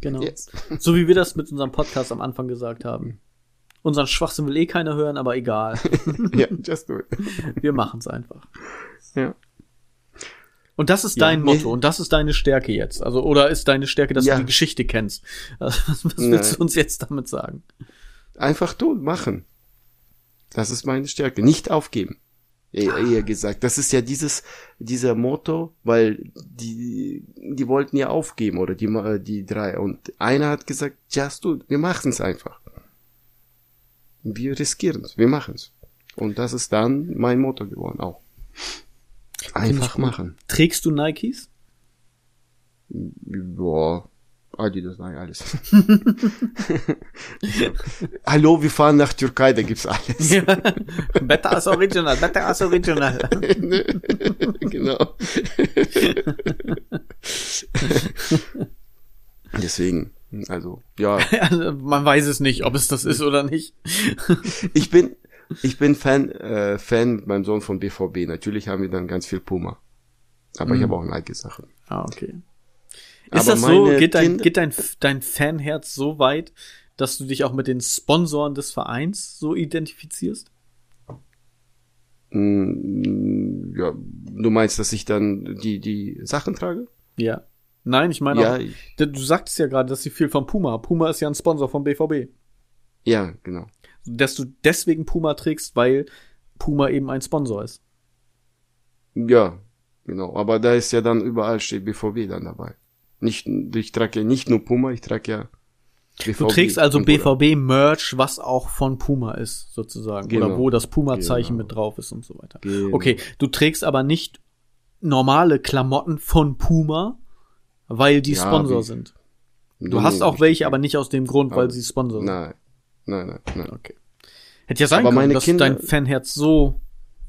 Speaker 1: Genau. Yes. so wie wir das mit unserem Podcast am Anfang gesagt haben. Unseren Schwachsinn will eh keiner hören, aber egal. (laughs)
Speaker 2: ja, just do it.
Speaker 1: Wir machen's einfach.
Speaker 2: Ja.
Speaker 1: Und das ist dein ja, Motto und das ist deine Stärke jetzt. Also, oder ist deine Stärke, dass ja. du die Geschichte kennst? (laughs) Also, was, was willst du uns jetzt damit sagen?
Speaker 2: Einfach tun, machen. Das ist meine Stärke. Nicht aufgeben. Eher, eher gesagt. Das ist ja dieses, dieser Motto, weil die, die wollten ja aufgeben oder die, die drei. Und einer hat gesagt, just do, wir machen's einfach wir riskieren es, wir machen es. Und das ist dann mein Motto geworden auch. Einfach machen.
Speaker 1: Trägst du Nikes?
Speaker 2: Boah, Adidas, nein, alles. (laughs) Hallo, wir fahren nach Türkei, da gibt's alles. Ja.
Speaker 1: Better as original, better as original. (laughs)
Speaker 2: genau. (laughs) Deswegen. Also, ja. (laughs)
Speaker 1: Also, man weiß es nicht, ob es das ist oder nicht. (laughs)
Speaker 2: ich bin, ich bin Fan, äh, Fan mit meinem Sohn von BVB. Natürlich haben wir dann ganz viel Puma. Aber mhm. ich habe auch Nike-Sachen.
Speaker 1: Ah, okay. Ist Aber das so, geht dein, geht dein, dein Fanherz so weit, dass du dich auch mit den Sponsoren des Vereins so identifizierst?
Speaker 2: Mm, ja, du meinst, dass ich dann die, die Sachen trage?
Speaker 1: Ja. Nein, ich meine, ja, auch, ich, du sagtest ja gerade, dass sie viel von Puma. Puma ist ja ein Sponsor vom BVB.
Speaker 2: Ja, genau.
Speaker 1: Dass du deswegen Puma trägst, weil Puma eben ein Sponsor ist.
Speaker 2: Ja, genau. Aber da ist ja dann überall steht BVB dann dabei. Nicht, ich trage ja nicht nur Puma, ich trage ja
Speaker 1: BVB. Du trägst also BVB-Merch, was auch von Puma ist, sozusagen. Genau. Oder wo das Puma-Zeichen genau. mit drauf ist und so weiter. Genau. Okay, du trägst aber nicht normale Klamotten von Puma, weil die ja, Sponsor wie, sind. Du nee, hast auch welche, aber nicht aus dem Grund, weil sie Sponsor sind.
Speaker 2: Nein, nein, nein, nein.
Speaker 1: Okay. Hätte ja sein aber können, dass Kinder, dein Fanherz so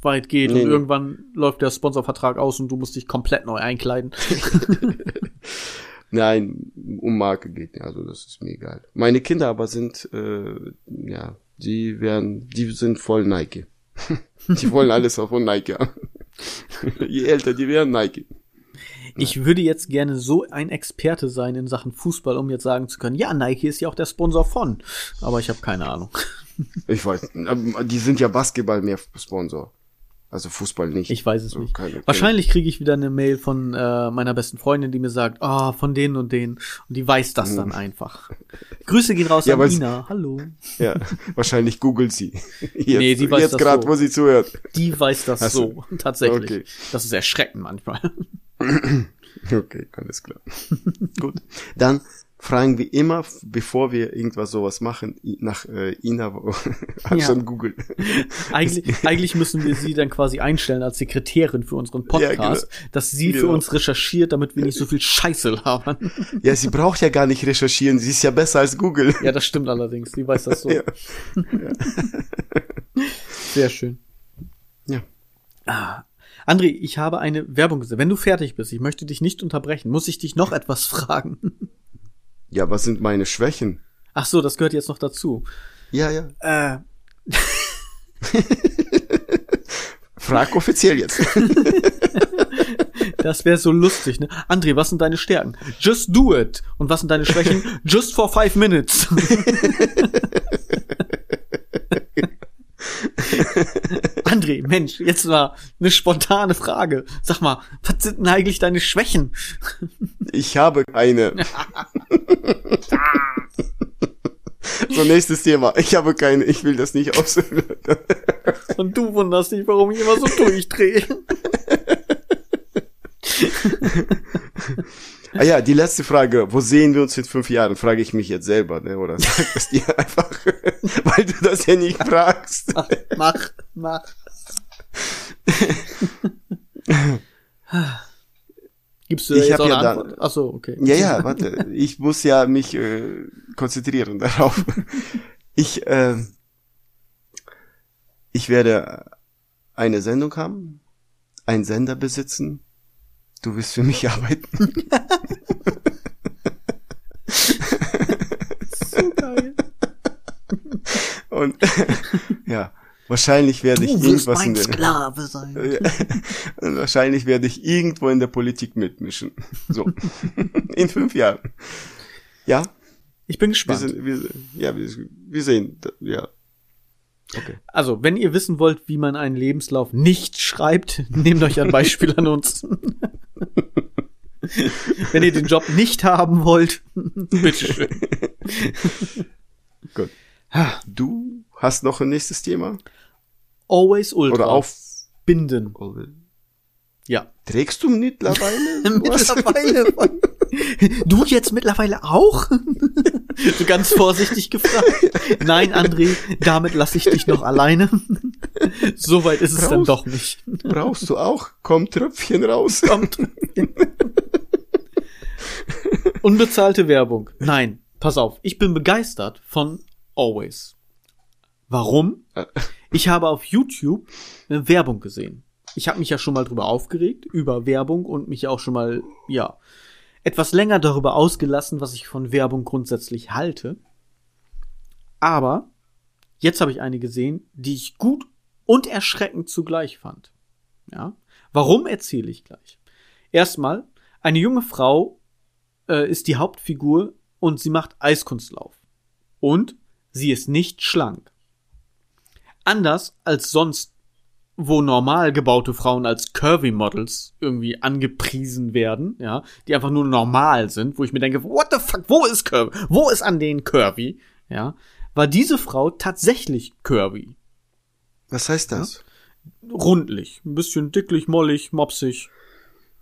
Speaker 1: weit geht nee, und irgendwann läuft der Sponsorvertrag aus und du musst dich komplett neu einkleiden. (laughs)
Speaker 2: Nein, um Marke geht, also das ist mir egal. Meine Kinder aber sind, äh, ja, die werden, die sind voll Nike. (laughs) die wollen alles auch von Nike haben. (laughs) Je älter die werden, Nike.
Speaker 1: Ich würde jetzt gerne so ein Experte sein in Sachen Fußball, um jetzt sagen zu können, ja, Nike ist ja auch der Sponsor von. Aber ich habe keine Ahnung. (laughs)
Speaker 2: Ich weiß, die sind ja Basketball mehr Sponsor. Also Fußball nicht.
Speaker 1: Ich weiß es so, nicht. Keine, Wahrscheinlich kriege ich wieder eine Mail von äh, meiner besten Freundin, die mir sagt, ah, oh, von denen und denen. Und die weiß das dann hm. einfach. Grüße gehen raus ja, an Ina. Hallo.
Speaker 2: Ja, wahrscheinlich googelt sie. (laughs)
Speaker 1: Jetzt, nee, die weiß
Speaker 2: jetzt
Speaker 1: das
Speaker 2: grad, so. wo sie zuhört.
Speaker 1: Die weiß das Hast so, tatsächlich. Okay. Das ist erschreckend manchmal. (clears throat)
Speaker 2: okay, alles klar. (laughs) Gut. Dann fragen wir immer, bevor wir irgendwas sowas machen, nach äh, Ina (laughs) ja. schon Google. (laughs)
Speaker 1: eigentlich, eigentlich müssen wir sie dann quasi einstellen als Sekretärin für unseren Podcast, ja, genau. dass sie genau. für uns recherchiert, damit wir nicht so viel Scheiße haben.
Speaker 2: Ja, sie braucht ja gar nicht recherchieren, sie ist ja besser als Google.
Speaker 1: Ja, das stimmt allerdings, sie weiß das so. Ja. Sehr schön.
Speaker 2: Ja.
Speaker 1: Ah. André, ich habe eine Werbung gesehen. Wenn du fertig bist, ich möchte dich nicht unterbrechen, muss ich dich noch etwas (laughs) fragen.
Speaker 2: Ja, was sind meine Schwächen?
Speaker 1: Ach so, das gehört jetzt noch dazu.
Speaker 2: Ja, ja.
Speaker 1: Äh. (laughs)
Speaker 2: Frag offiziell jetzt. (laughs)
Speaker 1: das wäre so lustig, ne? André, was sind deine Stärken? Just do it. Und was sind deine Schwächen? Just for five minutes. (laughs) André, Mensch, jetzt war eine spontane Frage. Sag mal, was sind denn eigentlich deine Schwächen?
Speaker 2: Ich habe keine. (laughs) so, nächstes Thema. Ich habe keine, ich will das nicht ausführen.
Speaker 1: Und du wunderst dich, warum ich immer so durchdrehe. (laughs)
Speaker 2: Ah ja, die letzte Frage. Wo sehen wir uns in fünf Jahren? Frage ich mich jetzt selber, ne? Oder sag es dir einfach, (laughs) weil du das ja nicht fragst.
Speaker 1: Mach, mach. Gibst du
Speaker 2: ich jetzt auch ja Antwort?
Speaker 1: Dann, Ach so, okay.
Speaker 2: Ja, ja, warte. Ich muss ja mich äh, konzentrieren (laughs) darauf. Ich, äh, ich werde eine Sendung haben, einen Sender besitzen Du wirst für mich arbeiten. (laughs) so geil. Und (laughs) ja, wahrscheinlich werde ich irgendwas in der
Speaker 1: Sklave sein. (laughs)
Speaker 2: Und wahrscheinlich werde ich irgendwo in der Politik mitmischen. So. in fünf Jahren. Ja.
Speaker 1: Ich bin gespannt.
Speaker 2: Wir sind, wir, ja, wir, wir sehen, ja.
Speaker 1: Okay. Also, wenn ihr wissen wollt, wie man einen Lebenslauf nicht schreibt, nehmt euch ein Beispiel an uns. (laughs) wenn ihr den Job nicht haben wollt, (laughs) bitteschön.
Speaker 2: Gut. Du hast noch ein nächstes Thema?
Speaker 1: Always Ultra.
Speaker 2: Oder auf
Speaker 1: Binden. Ja.
Speaker 2: Trägst du mittlerweile? (laughs)
Speaker 1: mittlerweile. (laughs) du jetzt mittlerweile auch? (laughs) so ganz vorsichtig gefragt. Nein, André, damit lasse ich dich noch alleine. Soweit ist es brauchst, dann doch nicht.
Speaker 2: brauchst du auch? Komm Tröpfchen raus. Komm Tröpfchen.
Speaker 1: Unbezahlte Werbung. Nein, pass auf. Ich bin begeistert von Always. Warum? Äh. Ich habe auf YouTube eine Werbung gesehen ich habe mich ja schon mal drüber aufgeregt, über Werbung und mich auch schon mal, ja, etwas länger darüber ausgelassen, was ich von Werbung grundsätzlich halte. Aber jetzt habe ich eine gesehen, die ich gut und erschreckend zugleich fand. Ja, warum erzähle ich gleich? Erstmal, eine junge Frau äh, ist die Hauptfigur und sie macht Eiskunstlauf. Und sie ist nicht schlank. Anders als sonst wo normal gebaute Frauen als Curvy Models irgendwie angepriesen werden, ja, die einfach nur normal sind, wo ich mir denke, what the fuck, wo ist Curvy? Wo ist an denen Curvy? Ja, war diese Frau tatsächlich Curvy.
Speaker 2: Was heißt das?
Speaker 1: Ja? Rundlich, ein bisschen dicklich, mollig, mopsig.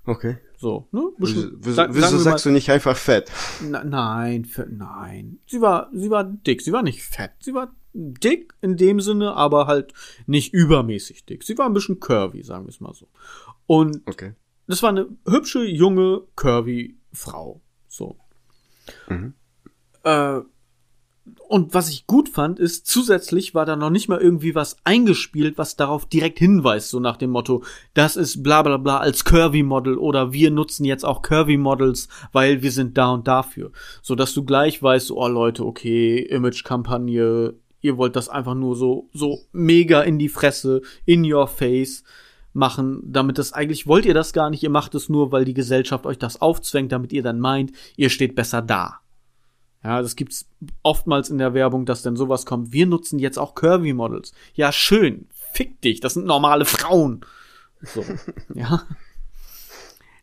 Speaker 2: Okay.
Speaker 1: So, ne?
Speaker 2: Bisschen, wieso, wieso, wieso sagst mal, du nicht einfach fett?
Speaker 1: Na, nein, nein. Sie war, sie war dick, sie war nicht fett, sie war dick in dem Sinne, aber halt nicht übermäßig dick. Sie war ein bisschen curvy, sagen wir es mal so. Und
Speaker 2: okay.
Speaker 1: das war eine hübsche, junge, curvy Frau. So. Mhm. Äh, und was ich gut fand, ist, zusätzlich war da noch nicht mal irgendwie was eingespielt, was darauf direkt hinweist, so nach dem Motto, das ist bla bla bla als Curvy-Model oder wir nutzen jetzt auch Curvy-Models, weil wir sind da und dafür. So dass du gleich weißt, oh Leute, okay, Image-Kampagne, ihr wollt das einfach nur so, so mega in die Fresse, in your face machen, damit das eigentlich wollt ihr das gar nicht, ihr macht es nur, weil die Gesellschaft euch das aufzwängt, damit ihr dann meint, ihr steht besser da. Ja, das gibt's oftmals in der Werbung, dass dann sowas kommt. Wir nutzen jetzt auch Curvy Models. Ja, schön. Fick dich. Das sind normale Frauen. So. (laughs) ja.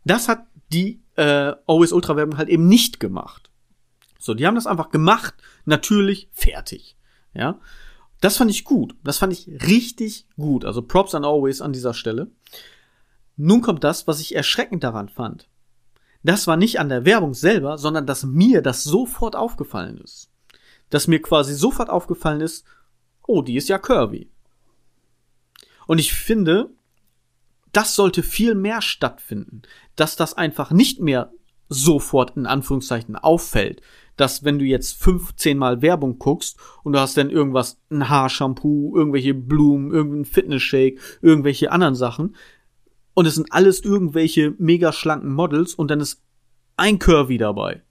Speaker 1: Das hat die äh, Always Ultra Werbung halt eben nicht gemacht. So, die haben das einfach gemacht, natürlich, fertig. Ja. Das fand ich gut. Das fand ich richtig gut. Also Props and Always an dieser Stelle. Nun kommt das, was ich erschreckend daran fand. das war nicht an der Werbung selber, sondern dass mir das sofort aufgefallen ist. Dass mir quasi sofort aufgefallen ist, oh, die ist ja curvy. Und ich finde, das sollte viel mehr stattfinden, dass das einfach nicht mehr sofort in Anführungszeichen auffällt, dass wenn du jetzt 15 Mal Werbung guckst und du hast dann irgendwas, ein Haarshampoo, irgendwelche Blumen, irgendein Fitness-Shake, irgendwelche anderen Sachen und es sind alles irgendwelche mega schlanken Models und dann ist ein Curvy dabei.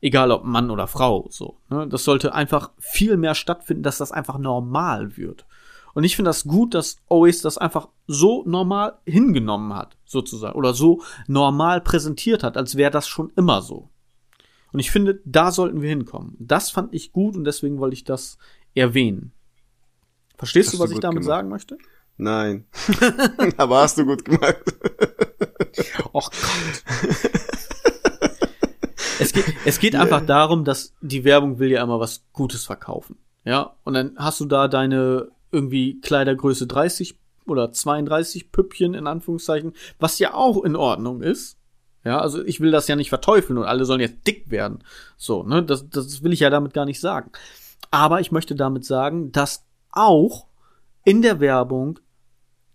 Speaker 1: Egal ob Mann oder Frau, so. Ne? Das sollte einfach viel mehr stattfinden, dass das einfach normal wird. Und ich finde das gut, dass Always das einfach so normal hingenommen hat, sozusagen. Oder so normal präsentiert hat, als wäre das schon immer so. Und ich finde, da sollten wir hinkommen. Das fand ich gut und deswegen wollte ich das erwähnen. Verstehst hast du, was du ich damit gemacht. sagen möchte?
Speaker 2: Nein. (laughs) Aber hast du gut gemacht.
Speaker 1: Och Gott. es geht, es geht yeah. einfach darum, dass die Werbung will ja immer was Gutes verkaufen. Ja, und dann hast du da deine irgendwie Kleidergröße 30 oder 32 Püppchen in Anführungszeichen, was ja auch in Ordnung ist. Ja, also ich will das ja nicht verteufeln und alle sollen jetzt dick werden. So, ne, das, das will ich ja damit gar nicht sagen. Aber ich möchte damit sagen, dass auch in der Werbung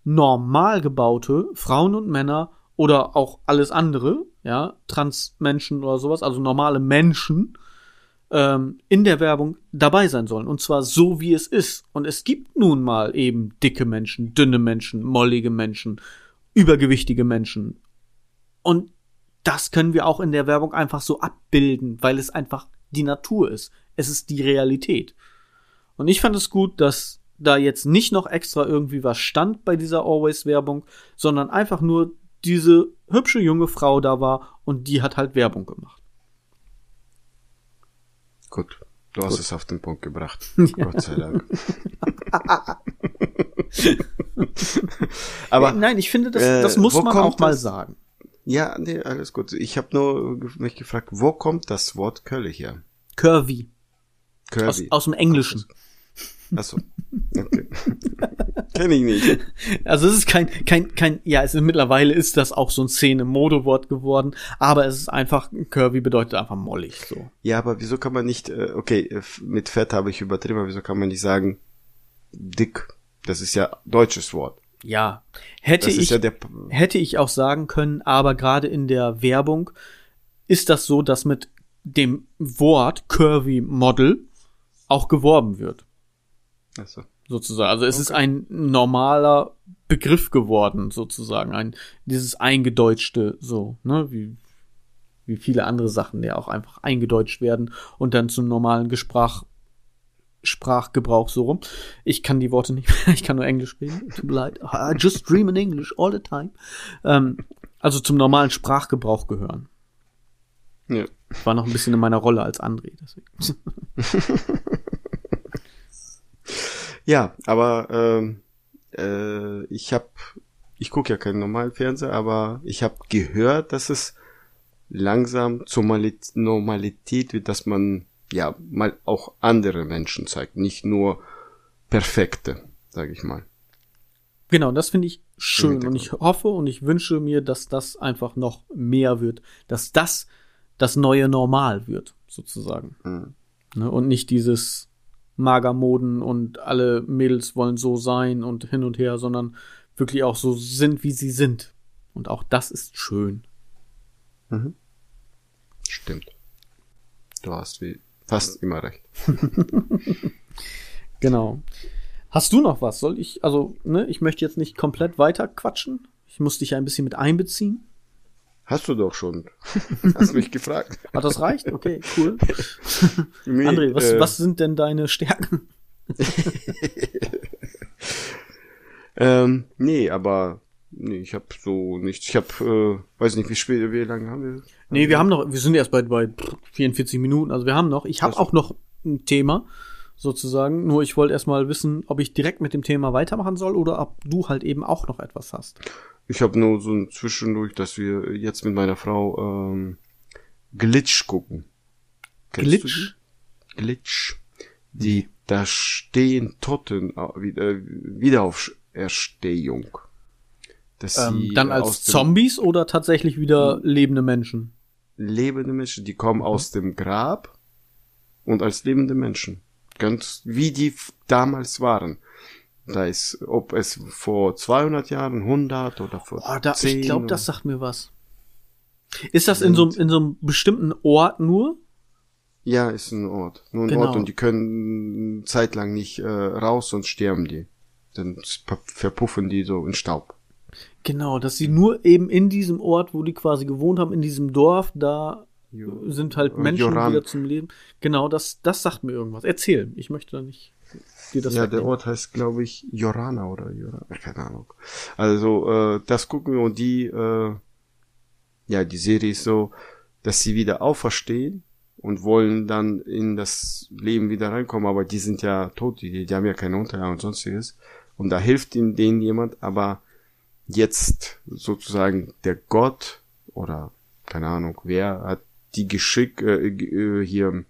Speaker 1: normal gebaute Frauen und Männer oder auch alles andere, ja, Transmenschen oder sowas, also normale Menschen, ähm, in der Werbung dabei sein sollen. Und zwar so, wie es ist. Und es gibt nun mal eben dicke Menschen, dünne Menschen, mollige Menschen, übergewichtige Menschen. Und das können wir auch in der Werbung einfach so abbilden, weil es einfach die Natur ist. Es ist die Realität. Und ich fand es gut, dass da jetzt nicht noch extra irgendwie was stand bei dieser Always-Werbung, sondern einfach nur diese hübsche junge Frau da war und die hat halt Werbung gemacht.
Speaker 2: Gut, du hast Gut. es auf den Punkt gebracht. (laughs) Ja. Gott sei Dank. (laughs)
Speaker 1: Aber nein, ich finde, das, das äh, muss man auch mal sagen.
Speaker 2: Ja, nee, alles gut. Ich habe nur mich gefragt, wo kommt das Wort Curly her?
Speaker 1: Curvy. Curvy. Aus, aus dem Englischen.
Speaker 2: Achso. Okay. (laughs) Kenn ich nicht.
Speaker 1: Also es ist kein, kein, kein, ja, es ist, mittlerweile ist das auch so ein Szene-Modewort geworden, aber es ist einfach, Curvy bedeutet einfach mollig, so.
Speaker 2: Ja, aber wieso kann man nicht, äh, okay, mit Fett habe ich übertrieben, aber wieso kann man nicht sagen, dick? Das ist ja deutsches Wort.
Speaker 1: Ja, hätte ich, ja hätte ich auch sagen können, aber gerade in der Werbung ist das so, dass mit dem Wort Curvy Model auch geworben wird. Ach so. Sozusagen. Also es okay. ist ein normaler Begriff geworden, sozusagen. Ein, dieses eingedeutschte, so, ne, wie, wie viele andere Sachen, die auch einfach eingedeutscht werden und dann zum normalen Gesprach, Sprachgebrauch so rum. Ich kann die Worte nicht mehr, (laughs) ich kann nur Englisch reden. Tut mir leid. I just dream in English all the time. Ähm, also zum normalen Sprachgebrauch gehören. Ja. Ich war noch ein bisschen in meiner Rolle als André, deswegen. (laughs)
Speaker 2: ja, aber ähm, äh, ich habe, ich gucke ja keinen normalen Fernseher, aber ich habe gehört, dass es langsam zur Normalität wird, dass man ja, mal auch andere Menschen zeigt, nicht nur perfekte, sage ich mal.
Speaker 1: Genau, das finde ich schön und ich hoffe und ich wünsche mir, dass das einfach noch mehr wird, dass das das neue Normal wird, sozusagen. Mhm. Ne, und nicht dieses Magermoden und alle Mädels wollen so sein und hin und her, sondern wirklich auch so sind, wie sie sind. Und auch das ist schön.
Speaker 2: Mhm. Stimmt. Du hast wie Fast immer recht. (laughs)
Speaker 1: genau. Hast du noch was? Soll ich, also, ne, ich möchte jetzt nicht komplett weiter quatschen. Ich muss dich ein bisschen mit einbeziehen.
Speaker 2: Hast du doch schon. (laughs) Hast mich gefragt.
Speaker 1: Hat das reicht? Okay, cool. (laughs) Nee, André, was, äh, was sind denn deine Stärken?
Speaker 2: ähm, nee, aber nee, ich habe so nichts. Ich habe, äh, weiß nicht, wie spät, wie lange haben wir?
Speaker 1: Nee, wir haben noch, wir sind erst bei, bei 44 Minuten, also wir haben noch, ich habe auch noch ein Thema, sozusagen. Nur ich wollte erstmal wissen, ob ich direkt mit dem Thema weitermachen soll oder ob du halt eben auch noch etwas hast.
Speaker 2: Ich habe nur so ein Zwischendurch, dass wir jetzt mit meiner Frau ähm, Glitch gucken.
Speaker 1: Kennst Glitch?
Speaker 2: Glitch. Die da stehen Toten, äh, Wiederauferstehung.
Speaker 1: Dass ähm, dann als Zombies oder tatsächlich wieder lebende Menschen?
Speaker 2: Lebende Menschen, die kommen mhm. aus dem Grab und als lebende Menschen. Ganz wie die damals waren. Da ist, ob es vor 200 Jahren, 100 oder vor
Speaker 1: oh, da, 10 Ich glaube, das sagt mir was. Ist das in so, in so einem bestimmten Ort nur?
Speaker 2: Ja, ist ein Ort. Nur ein genau. Ort und die können zeitlang nicht äh, raus, sonst sterben die. Dann verpuffen die so in Staub.
Speaker 1: Genau, dass sie nur eben in diesem Ort, wo die quasi gewohnt haben, in diesem Dorf, da jo sind halt Menschen Joran. wieder zum Leben. Genau, das, das sagt mir irgendwas. Erzähl, ich möchte da nicht
Speaker 2: dir das Ja, wegnehmen. der Ort heißt, glaube ich, Jorana oder Jorana, keine Ahnung. Also, äh, das gucken wir und die, äh, ja, die Serie ist so, dass sie wieder auferstehen und wollen dann in das Leben wieder reinkommen, aber die sind ja tot, die, die haben ja keine Unterlagen und sonstiges. Und da hilft ihnen denen jemand, aber jetzt sozusagen der Gott oder keine Ahnung, wer hat die geschickt, äh, äh, hier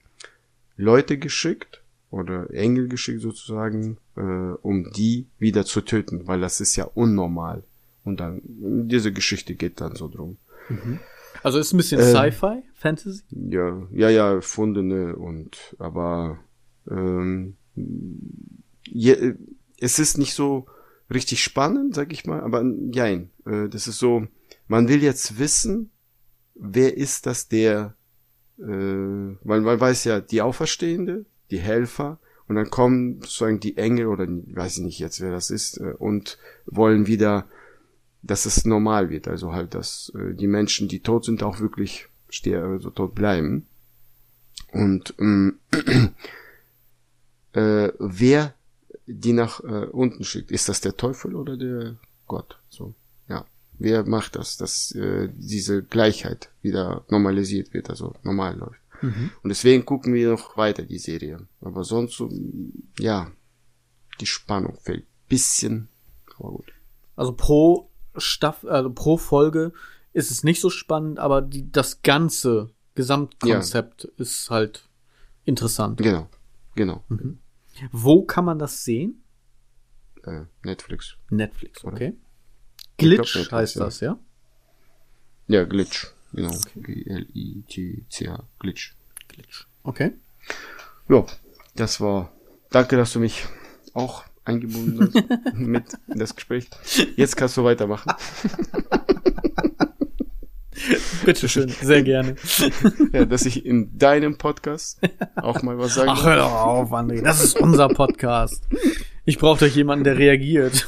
Speaker 2: Leute geschickt oder Engel geschickt sozusagen, äh, um die wieder zu töten, weil das ist ja unnormal. Und dann, diese Geschichte geht dann so drum.
Speaker 1: Mhm. Also ist ein bisschen äh, Sci-Fi, Fantasy?
Speaker 2: Ja, ja, ja, erfundene und aber ähm, je, es ist nicht so richtig spannend, sag ich mal, aber jein, äh, das ist so, man will jetzt wissen, wer ist das der, äh, weil man weiß ja, die Auferstehende, die Helfer, und dann kommen sozusagen die Engel oder weiß ich nicht jetzt, wer das ist, äh, und wollen wieder dass es normal wird. Also halt, dass äh, die Menschen, die tot sind, auch wirklich sterben, also tot bleiben. Und ähm, (clears throat) äh, wer die nach äh, unten schickt, ist das der Teufel oder der Gott? So, ja. Wer macht das, dass äh, diese Gleichheit wieder normalisiert wird, also normal läuft? Mhm. Und deswegen gucken wir noch weiter die Serie. Aber sonst, so, ja, die Spannung fällt bisschen, aber gut.
Speaker 1: Also pro Staffel, also pro Folge ist es nicht so spannend, aber die, das ganze Gesamtkonzept ja. ist halt interessant.
Speaker 2: Genau, genau. Mhm.
Speaker 1: Wo kann man das sehen?
Speaker 2: Äh, Netflix.
Speaker 1: Netflix, okay. Oder? Glitch Netflix, heißt das, ja?
Speaker 2: Ja, Glitch, genau. Okay. G-L-I-T-C-H, Glitch.
Speaker 1: Glitch, okay.
Speaker 2: Ja, das war. Danke, dass du mich auch eingebunden (laughs) mit in das Gespräch. Jetzt kannst du weitermachen. (laughs) (laughs)
Speaker 1: Bitteschön, sehr gerne. (laughs)
Speaker 2: Ja, dass ich in deinem Podcast auch mal was sagen
Speaker 1: Ach, hör doch auf, André, das ist unser Podcast. Ich brauche doch jemanden, der reagiert.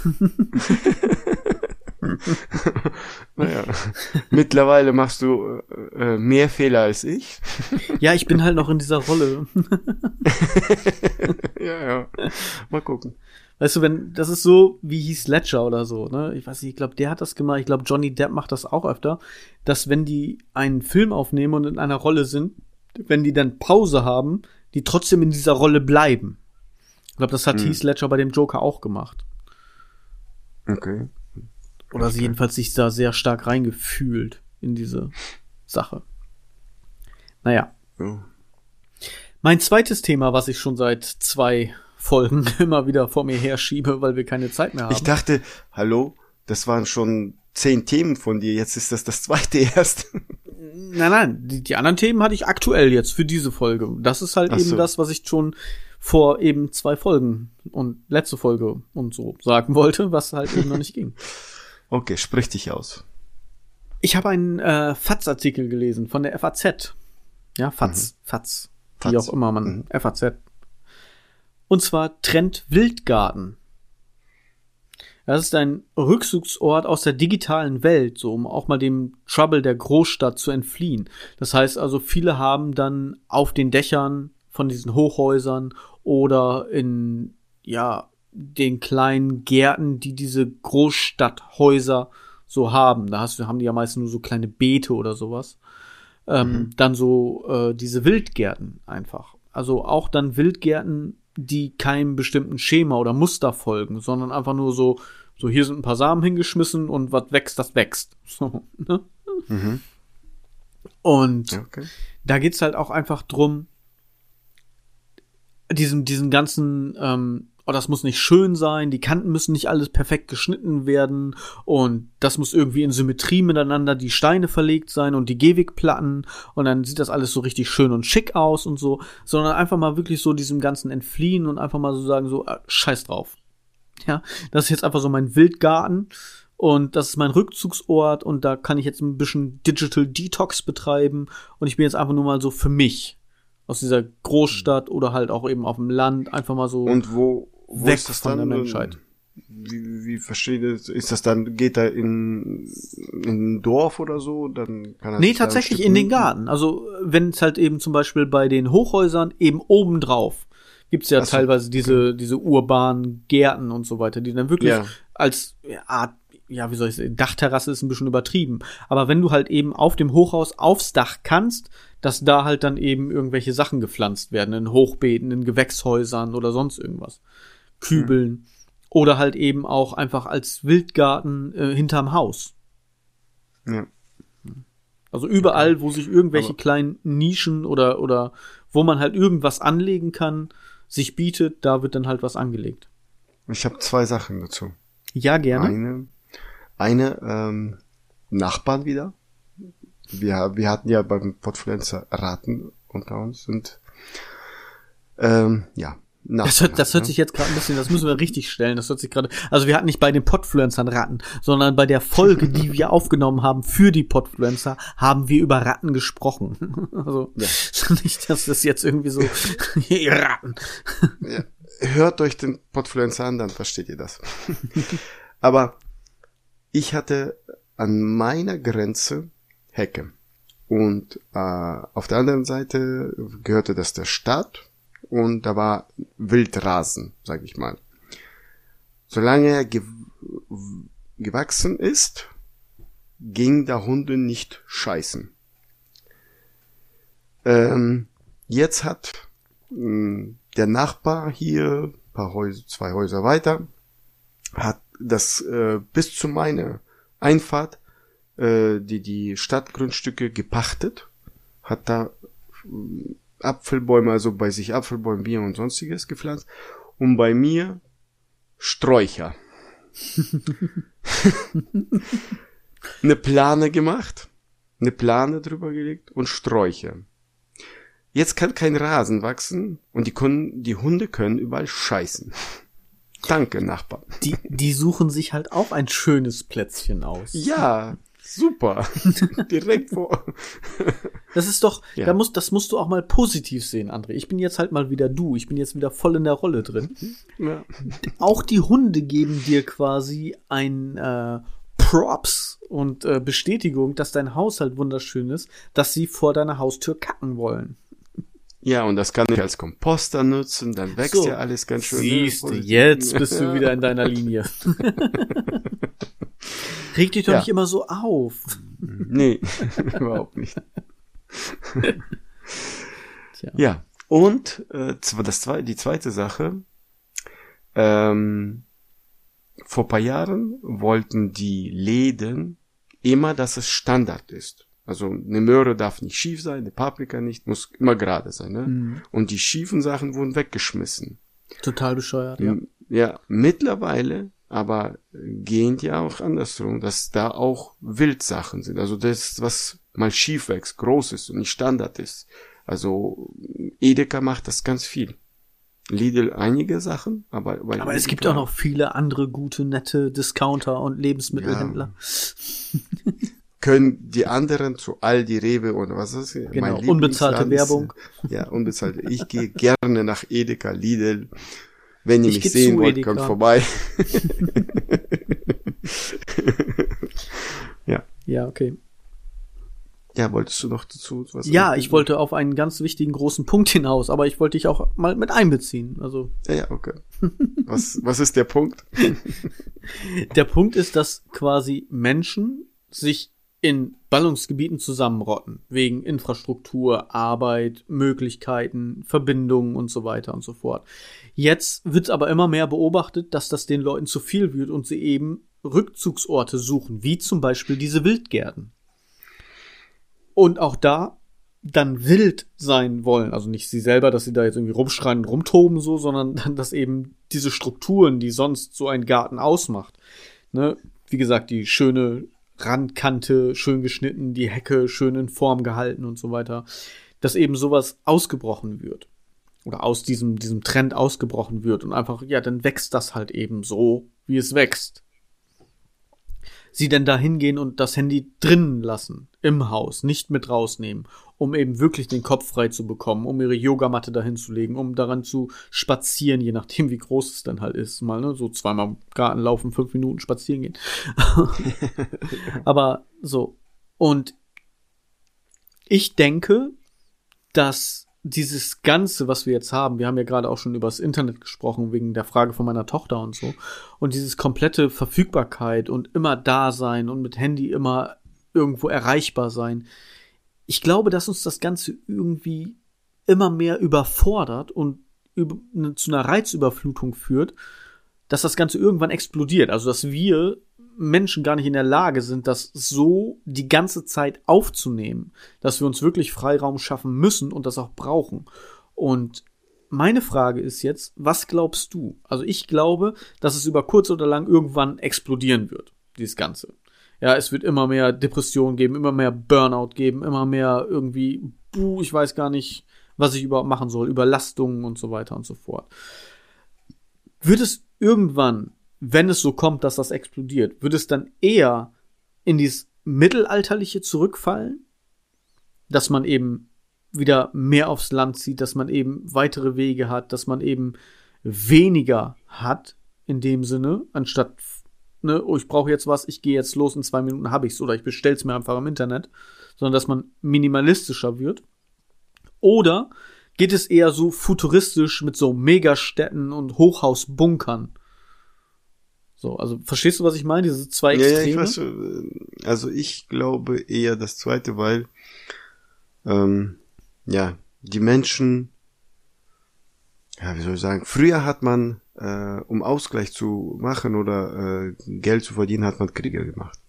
Speaker 1: (laughs)
Speaker 2: naja, mittlerweile machst du äh, mehr Fehler als ich.
Speaker 1: Ja, ich bin halt noch in dieser Rolle.
Speaker 2: ja, ja. Mal gucken.
Speaker 1: Weißt du, wenn, das ist so wie hieß Ledger oder so, ne? Ich weiß nicht, ich glaube, der hat das gemacht. Ich glaube, Johnny Depp macht das auch öfter, dass wenn die einen Film aufnehmen und in einer Rolle sind, wenn die dann Pause haben, die trotzdem in dieser Rolle bleiben. Ich glaube, das hat hm. Heath Ledger bei dem Joker auch gemacht.
Speaker 2: Okay.
Speaker 1: Oder sie jedenfalls sich da sehr stark reingefühlt in diese Sache. Naja. Ja. Mein zweites Thema, was ich schon seit zwei Folgen (laughs) immer wieder vor mir herschiebe, weil wir keine Zeit mehr haben.
Speaker 2: Ich dachte, hallo, das waren schon zehn Themen von dir, jetzt ist das das zweite (laughs) erst.
Speaker 1: Nein, nein, die, die anderen Themen hatte ich aktuell jetzt für diese Folge. Das ist halt Ach eben so. das, was ich schon vor eben zwei Folgen und letzte Folge und so sagen wollte, was halt eben noch nicht ging. (laughs)
Speaker 2: Okay, sprich dich aus.
Speaker 1: Ich habe einen äh, FATS-Artikel gelesen von der FAZ. Ja, FAZ, mhm. FAZ, FAZ, wie auch immer man, mhm. FAZ. Und zwar Trend Wildgarten. Das ist ein Rückzugsort aus der digitalen Welt, so um auch mal dem Trouble der Großstadt zu entfliehen. Das heißt also, viele haben dann auf den Dächern von diesen Hochhäusern oder in, ja, den kleinen Gärten, die diese Großstadthäuser so haben. Da hast haben die ja meistens nur so kleine Beete oder sowas. Ähm, mhm. Dann so äh, diese Wildgärten einfach. Also auch dann Wildgärten die keinem bestimmten Schema oder Muster folgen, sondern einfach nur so, so hier sind ein paar Samen hingeschmissen und was wächst, das wächst. (laughs) So, ne? mhm. Und okay. da geht's halt auch einfach drum, diesen, diesen ganzen ähm, oh, das muss nicht schön sein, die Kanten müssen nicht alles perfekt geschnitten werden und das muss irgendwie in Symmetrie miteinander die Steine verlegt sein und die Gehwegplatten und dann sieht das alles so richtig schön und schick aus und so, sondern einfach mal wirklich so diesem ganzen entfliehen und einfach mal so sagen so äh, scheiß drauf. Ja, das ist jetzt einfach so mein Wildgarten und das ist mein Rückzugsort und da kann ich jetzt ein bisschen Digital Detox betreiben und ich bin jetzt einfach nur mal so für mich aus dieser Großstadt oder halt auch eben auf dem Land einfach mal so
Speaker 2: und wo, wo
Speaker 1: weg
Speaker 2: ist das
Speaker 1: von
Speaker 2: dann,
Speaker 1: der Menschheit.
Speaker 2: Wie, wie verstehe ich das? Ist das dann, geht er in, in ein Dorf oder so? Dann kann er
Speaker 1: Nee,
Speaker 2: da
Speaker 1: tatsächlich in den? Garten. Also wenn es halt eben zum Beispiel bei den Hochhäusern eben obendrauf gibt's ja
Speaker 2: so,
Speaker 1: teilweise diese, diese urbanen Gärten und so weiter, die dann wirklich
Speaker 2: Ja.
Speaker 1: als Art, ja, wie soll ich sagen, Dachterrasse ist ein bisschen übertrieben. Aber wenn du halt eben auf dem Hochhaus aufs Dach kannst, dass da halt dann eben irgendwelche Sachen gepflanzt werden, in Hochbeeten, in Gewächshäusern oder sonst irgendwas. Kübeln. Oder halt eben auch einfach als Wildgarten äh, hinterm Haus.
Speaker 2: Ja.
Speaker 1: Also überall, wo sich irgendwelche
Speaker 2: Aber-
Speaker 1: kleinen Nischen oder, oder wo man halt irgendwas anlegen kann, sich bietet, da wird dann halt was angelegt.
Speaker 2: Ich habe zwei Sachen dazu.
Speaker 1: Ja, gerne.
Speaker 2: Eine, eine ähm, Nachbarn wieder. Wir, wir hatten ja beim Podfluencer Raten unter uns und ähm, ja.
Speaker 1: Das hört, das hört sich jetzt gerade ein bisschen, das müssen wir richtig stellen. Das hört sich gerade, also wir hatten nicht bei den Podfluencern Ratten, sondern bei der Folge, die (laughs) wir aufgenommen haben für die Podfluencer, haben wir über Ratten gesprochen. (laughs) Also
Speaker 2: Ja. (laughs)
Speaker 1: nicht, dass das jetzt irgendwie so Ratten.
Speaker 2: Ja, hört euch den Podfluencer an, dann versteht ihr das. Aber ich hatte an meiner Grenze Hecke. Und äh, auf der anderen Seite gehörte das der Stadt und da war Wildrasen, sag ich mal. Solange er gew gewachsen ist, ging der Hunde nicht scheißen. Ähm, jetzt hat mh, der Nachbar hier, paar Häuser, zwei Häuser weiter, hat das äh, bis zu meiner Einfahrt äh, die die Stadtgrundstücke gepachtet, hat da äh, Apfelbäume, also bei sich Apfelbäume, Bier und sonstiges gepflanzt und bei mir Sträucher. (laughs) eine Plane gemacht, eine Plane drüber gelegt und Sträucher. Jetzt kann kein Rasen wachsen und die, können, die Hunde können überall scheißen. Danke, Nachbar.
Speaker 1: Die, die suchen sich halt auch ein schönes Plätzchen aus.
Speaker 2: Ja, super. (laughs) Direkt vor.
Speaker 1: Das ist doch,
Speaker 2: Ja.
Speaker 1: da muss, das musst du auch mal positiv sehen, André. Ich bin jetzt halt mal wieder du. Ich bin jetzt wieder voll in der Rolle drin.
Speaker 2: Ja.
Speaker 1: Auch die Hunde geben dir quasi ein äh, Props und äh, Bestätigung, dass dein Haus halt wunderschön ist, dass sie vor deiner Haustür kacken wollen.
Speaker 2: Ja, und das kann ich als Komposter nutzen, dann wächst
Speaker 1: So.
Speaker 2: ja alles ganz schön.
Speaker 1: Siehst du,
Speaker 2: ne?
Speaker 1: jetzt bist du wieder in deiner Linie. (laughs) Reg dich doch
Speaker 2: Ja.
Speaker 1: nicht immer so auf.
Speaker 2: Nee, (laughs) überhaupt nicht.
Speaker 1: Tja.
Speaker 2: Ja, und äh, das die zweite Sache, ähm, vor paar Jahren wollten die Läden immer, dass es Standard ist. Also eine Möhre darf nicht schief sein, eine Paprika nicht, muss immer gerade sein. Ne?
Speaker 1: Mhm.
Speaker 2: Und die schiefen Sachen wurden weggeschmissen.
Speaker 1: Total bescheuert, ja.
Speaker 2: M- ja, mittlerweile aber gehen die auch andersrum, dass da auch Wildsachen sind. Also das, was mal schief wächst, groß ist und nicht Standard ist. Also Edeka macht das ganz viel. Lidl einige Sachen, aber weil
Speaker 1: Aber es gibt auch noch viele andere gute, nette Discounter und Lebensmittelhändler. (laughs)
Speaker 2: können die anderen zu Aldi, Rewe und was ist?
Speaker 1: Genau, unbezahlte
Speaker 2: Lieblingsladen ist-
Speaker 1: Werbung.
Speaker 2: Ja, unbezahlte. Ich gehe gerne nach Edeka, Lidl. Wenn ihr
Speaker 1: Ich
Speaker 2: mich sehen wollt,
Speaker 1: Edeka.
Speaker 2: kommt vorbei. (laughs)
Speaker 1: Ja, okay.
Speaker 2: Ja, wolltest du noch dazu was?
Speaker 1: Ja, ich wollte auf einen ganz wichtigen großen Punkt hinaus, aber ich wollte dich auch mal mit einbeziehen. Also
Speaker 2: Ja, ja, okay. Was, was ist der Punkt? (laughs)
Speaker 1: der Punkt ist, dass quasi Menschen sich in Ballungsgebieten zusammenrotten, wegen Infrastruktur, Arbeit, Möglichkeiten, Verbindungen und so weiter und so fort. Jetzt wird aber immer mehr beobachtet, dass das den Leuten zu viel wird und sie eben Rückzugsorte suchen, wie zum Beispiel diese Wildgärten. Und auch da dann wild sein wollen. Also nicht sie selber, dass sie da jetzt irgendwie rumschreien und rumtoben so, sondern dann, dass eben diese Strukturen, die sonst so ein Garten ausmacht, ne, wie gesagt, die schöne Randkante, schön geschnitten, die Hecke schön in Form gehalten und so weiter, dass eben sowas ausgebrochen wird. Oder aus diesem, diesem Trend ausgebrochen wird und einfach, ja, dann wächst das halt eben so, wie es wächst sie denn da hingehen und das Handy drinnen lassen, im Haus, nicht mit rausnehmen, um eben wirklich den Kopf frei zu bekommen, um ihre Yogamatte dahin zu legen, um daran zu spazieren, je nachdem, wie groß es dann halt ist. Mal, ne, so zweimal im Garten laufen, fünf Minuten spazieren gehen. (laughs) (laughs) Aber so. Und ich denke, dass dieses Ganze, was wir jetzt haben, wir haben ja gerade auch schon über das Internet gesprochen, wegen der Frage von meiner Tochter und so, und dieses komplette Verfügbarkeit und immer da sein und mit Handy immer irgendwo erreichbar sein. Ich glaube, dass uns das Ganze irgendwie immer mehr überfordert und ne, zu einer Reizüberflutung führt, dass das Ganze irgendwann explodiert. Also, dass wir Menschen gar nicht in der Lage sind, das so die ganze Zeit aufzunehmen, dass wir uns wirklich Freiraum schaffen müssen und das auch brauchen. Und meine Frage ist jetzt, was glaubst du? Also ich glaube, dass es über kurz oder lang irgendwann explodieren wird, dieses Ganze. Ja, es wird immer mehr Depression geben, immer mehr Burnout geben, immer mehr irgendwie, buh, ich weiß gar nicht, was ich überhaupt machen soll, Überlastungen und so weiter und so fort. Wird es irgendwann wenn es so kommt, dass das explodiert, würde es dann eher in dieses Mittelalterliche zurückfallen? Dass man eben wieder mehr aufs Land zieht, dass man eben weitere Wege hat, dass man eben weniger hat in dem Sinne, anstatt, ne, oh, ich brauche jetzt was, ich gehe jetzt los, in zwei Minuten habe ich's oder ich bestell's mir einfach im Internet, sondern dass man minimalistischer wird. Oder geht es eher so futuristisch mit so Megastädten und Hochhausbunkern? So, also verstehst du, was ich meine? Diese zwei Extreme? Ja, ja, ich weiß,
Speaker 2: äh, also ich glaube eher das zweite, weil ähm, ja, die Menschen, ja, wie soll ich sagen, früher hat man, äh, um Ausgleich zu machen oder äh, Geld zu verdienen, hat man Kriege gemacht.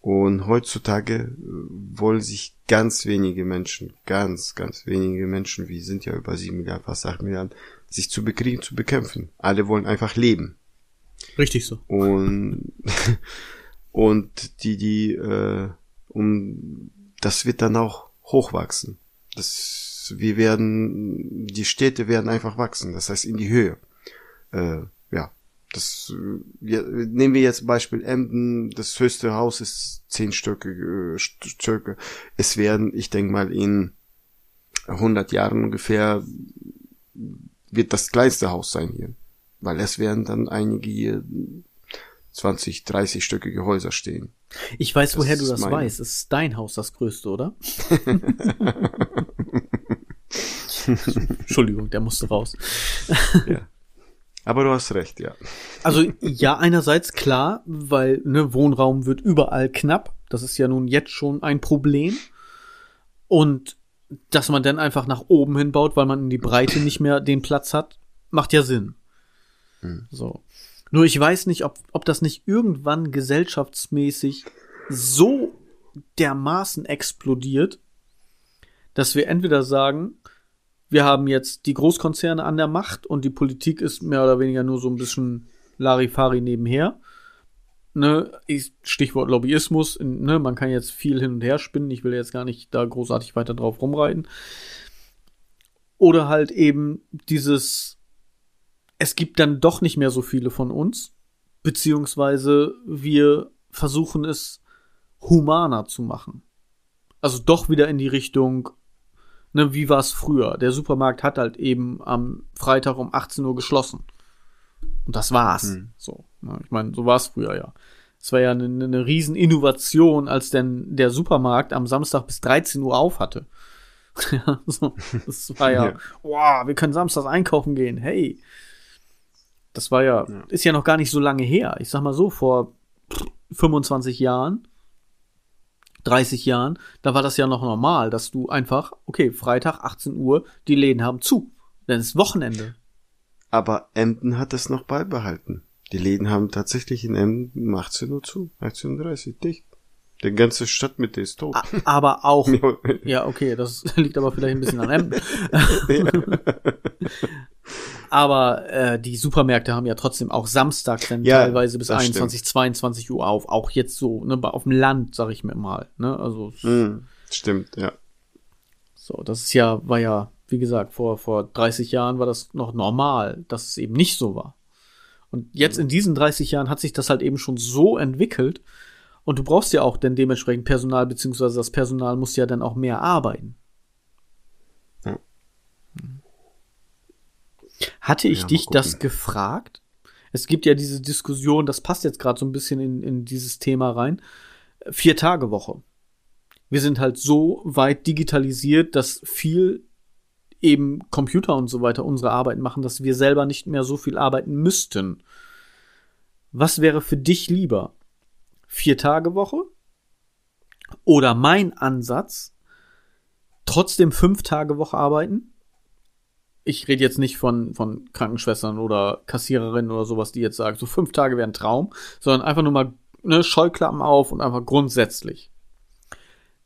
Speaker 2: Und heutzutage äh, wollen sich ganz wenige Menschen, ganz, ganz wenige Menschen, wir sind ja über sieben Milliarden, fast acht Milliarden, sich zu bekriegen, zu bekämpfen. Alle wollen einfach leben.
Speaker 1: Richtig so.
Speaker 2: Und, (laughs) und die, die, äh, um, das wird dann auch hochwachsen. Das, wir werden, die Städte werden einfach wachsen, das heißt in die Höhe. Äh, ja, das, ja, nehmen wir jetzt Beispiel Emden, das höchste Haus ist zehn Stöcke, äh, Stöcke. Es werden, ich denke mal, in 100 Jahren ungefähr wird das kleinste Haus sein hier. Weil es werden dann einige hier 20, 30 stöckige Häuser stehen.
Speaker 1: Ich weiß, das woher du das mein... weißt. Es ist dein Haus das größte, oder? (laughs) Entschuldigung, der musste raus.
Speaker 2: ja. Aber du hast recht, ja.
Speaker 1: Also ja, einerseits klar, weil ne, Wohnraum wird überall knapp. Das ist ja nun jetzt schon ein Problem. Und dass man dann einfach nach oben hinbaut, weil man in die Breite nicht mehr den Platz hat, macht ja Sinn. So. Nur ich weiß nicht, ob, ob das nicht irgendwann gesellschaftsmäßig so dermaßen explodiert, dass wir entweder sagen, wir haben jetzt die Großkonzerne an der Macht und die Politik ist mehr oder weniger nur so ein bisschen Larifari nebenher. Ne, Stichwort Lobbyismus, ne, man kann jetzt viel hin und her spinnen, ich will jetzt gar nicht da großartig weiter drauf rumreiten. Oder halt eben dieses es gibt dann doch nicht mehr so viele von uns, beziehungsweise wir versuchen es humaner zu machen. Also doch wieder in die Richtung, ne, wie war es früher? Der Supermarkt hat halt eben am Freitag um 18 Uhr geschlossen. Und das war's. Hm. So. Ne, ich meine, so war es früher ja. Es war ja eine, eine riesen Innovation, als denn der Supermarkt am Samstag bis 13 Uhr auf hatte. (laughs) ja, so. Das war ja, (laughs) ja. wow, wir können samstags einkaufen gehen. Hey, das war ja, ja, ist ja noch gar nicht so lange her. Ich sag mal so, vor 25 Jahren, 30 Jahren, da war das ja noch normal, dass du einfach, okay, Freitag 18 Uhr, die Läden haben zu. Denn es ist Wochenende.
Speaker 2: Aber Emden hat es noch beibehalten. Die Läden haben tatsächlich in Emden um 18 Uhr zu, 18.30 Uhr dicht. Die ganze Stadt mit ist tot.
Speaker 1: Aber auch, (laughs) ja, okay, das (laughs) liegt aber vielleicht ein bisschen an Emden. (laughs) aber äh, die Supermärkte haben ja trotzdem auch Samstag dann ja, teilweise bis 21, stimmt. 22 Uhr auf. Auch jetzt so, ne, auf dem Land, sag ich mir mal. Ne? Also
Speaker 2: mm, stimmt, ja.
Speaker 1: So, das ist ja, war ja, wie gesagt, vor, vor 30 Jahren war das noch normal, dass es eben nicht so war. Und jetzt mhm. in diesen 30 Jahren hat sich das halt eben schon so entwickelt. Und du brauchst ja auch dann dementsprechend Personal, beziehungsweise das Personal muss ja dann auch mehr arbeiten. Ja. Hatte ich ja, dich das gefragt? Es gibt ja diese Diskussion, das passt jetzt gerade so ein bisschen in, in dieses Thema rein. Vier Tage Woche wir sind halt so weit digitalisiert, dass viel eben Computer und so weiter unsere Arbeit machen, dass wir selber nicht mehr so viel arbeiten müssten. Was wäre für dich lieber? Vier Tage Woche? Oder mein Ansatz, trotzdem fünf Tage Woche arbeiten? Ich rede jetzt nicht von, von Krankenschwestern oder Kassiererinnen oder sowas, die jetzt sagen, so fünf Tage wären ein Traum, sondern einfach nur mal ne, Scheuklappen auf und einfach grundsätzlich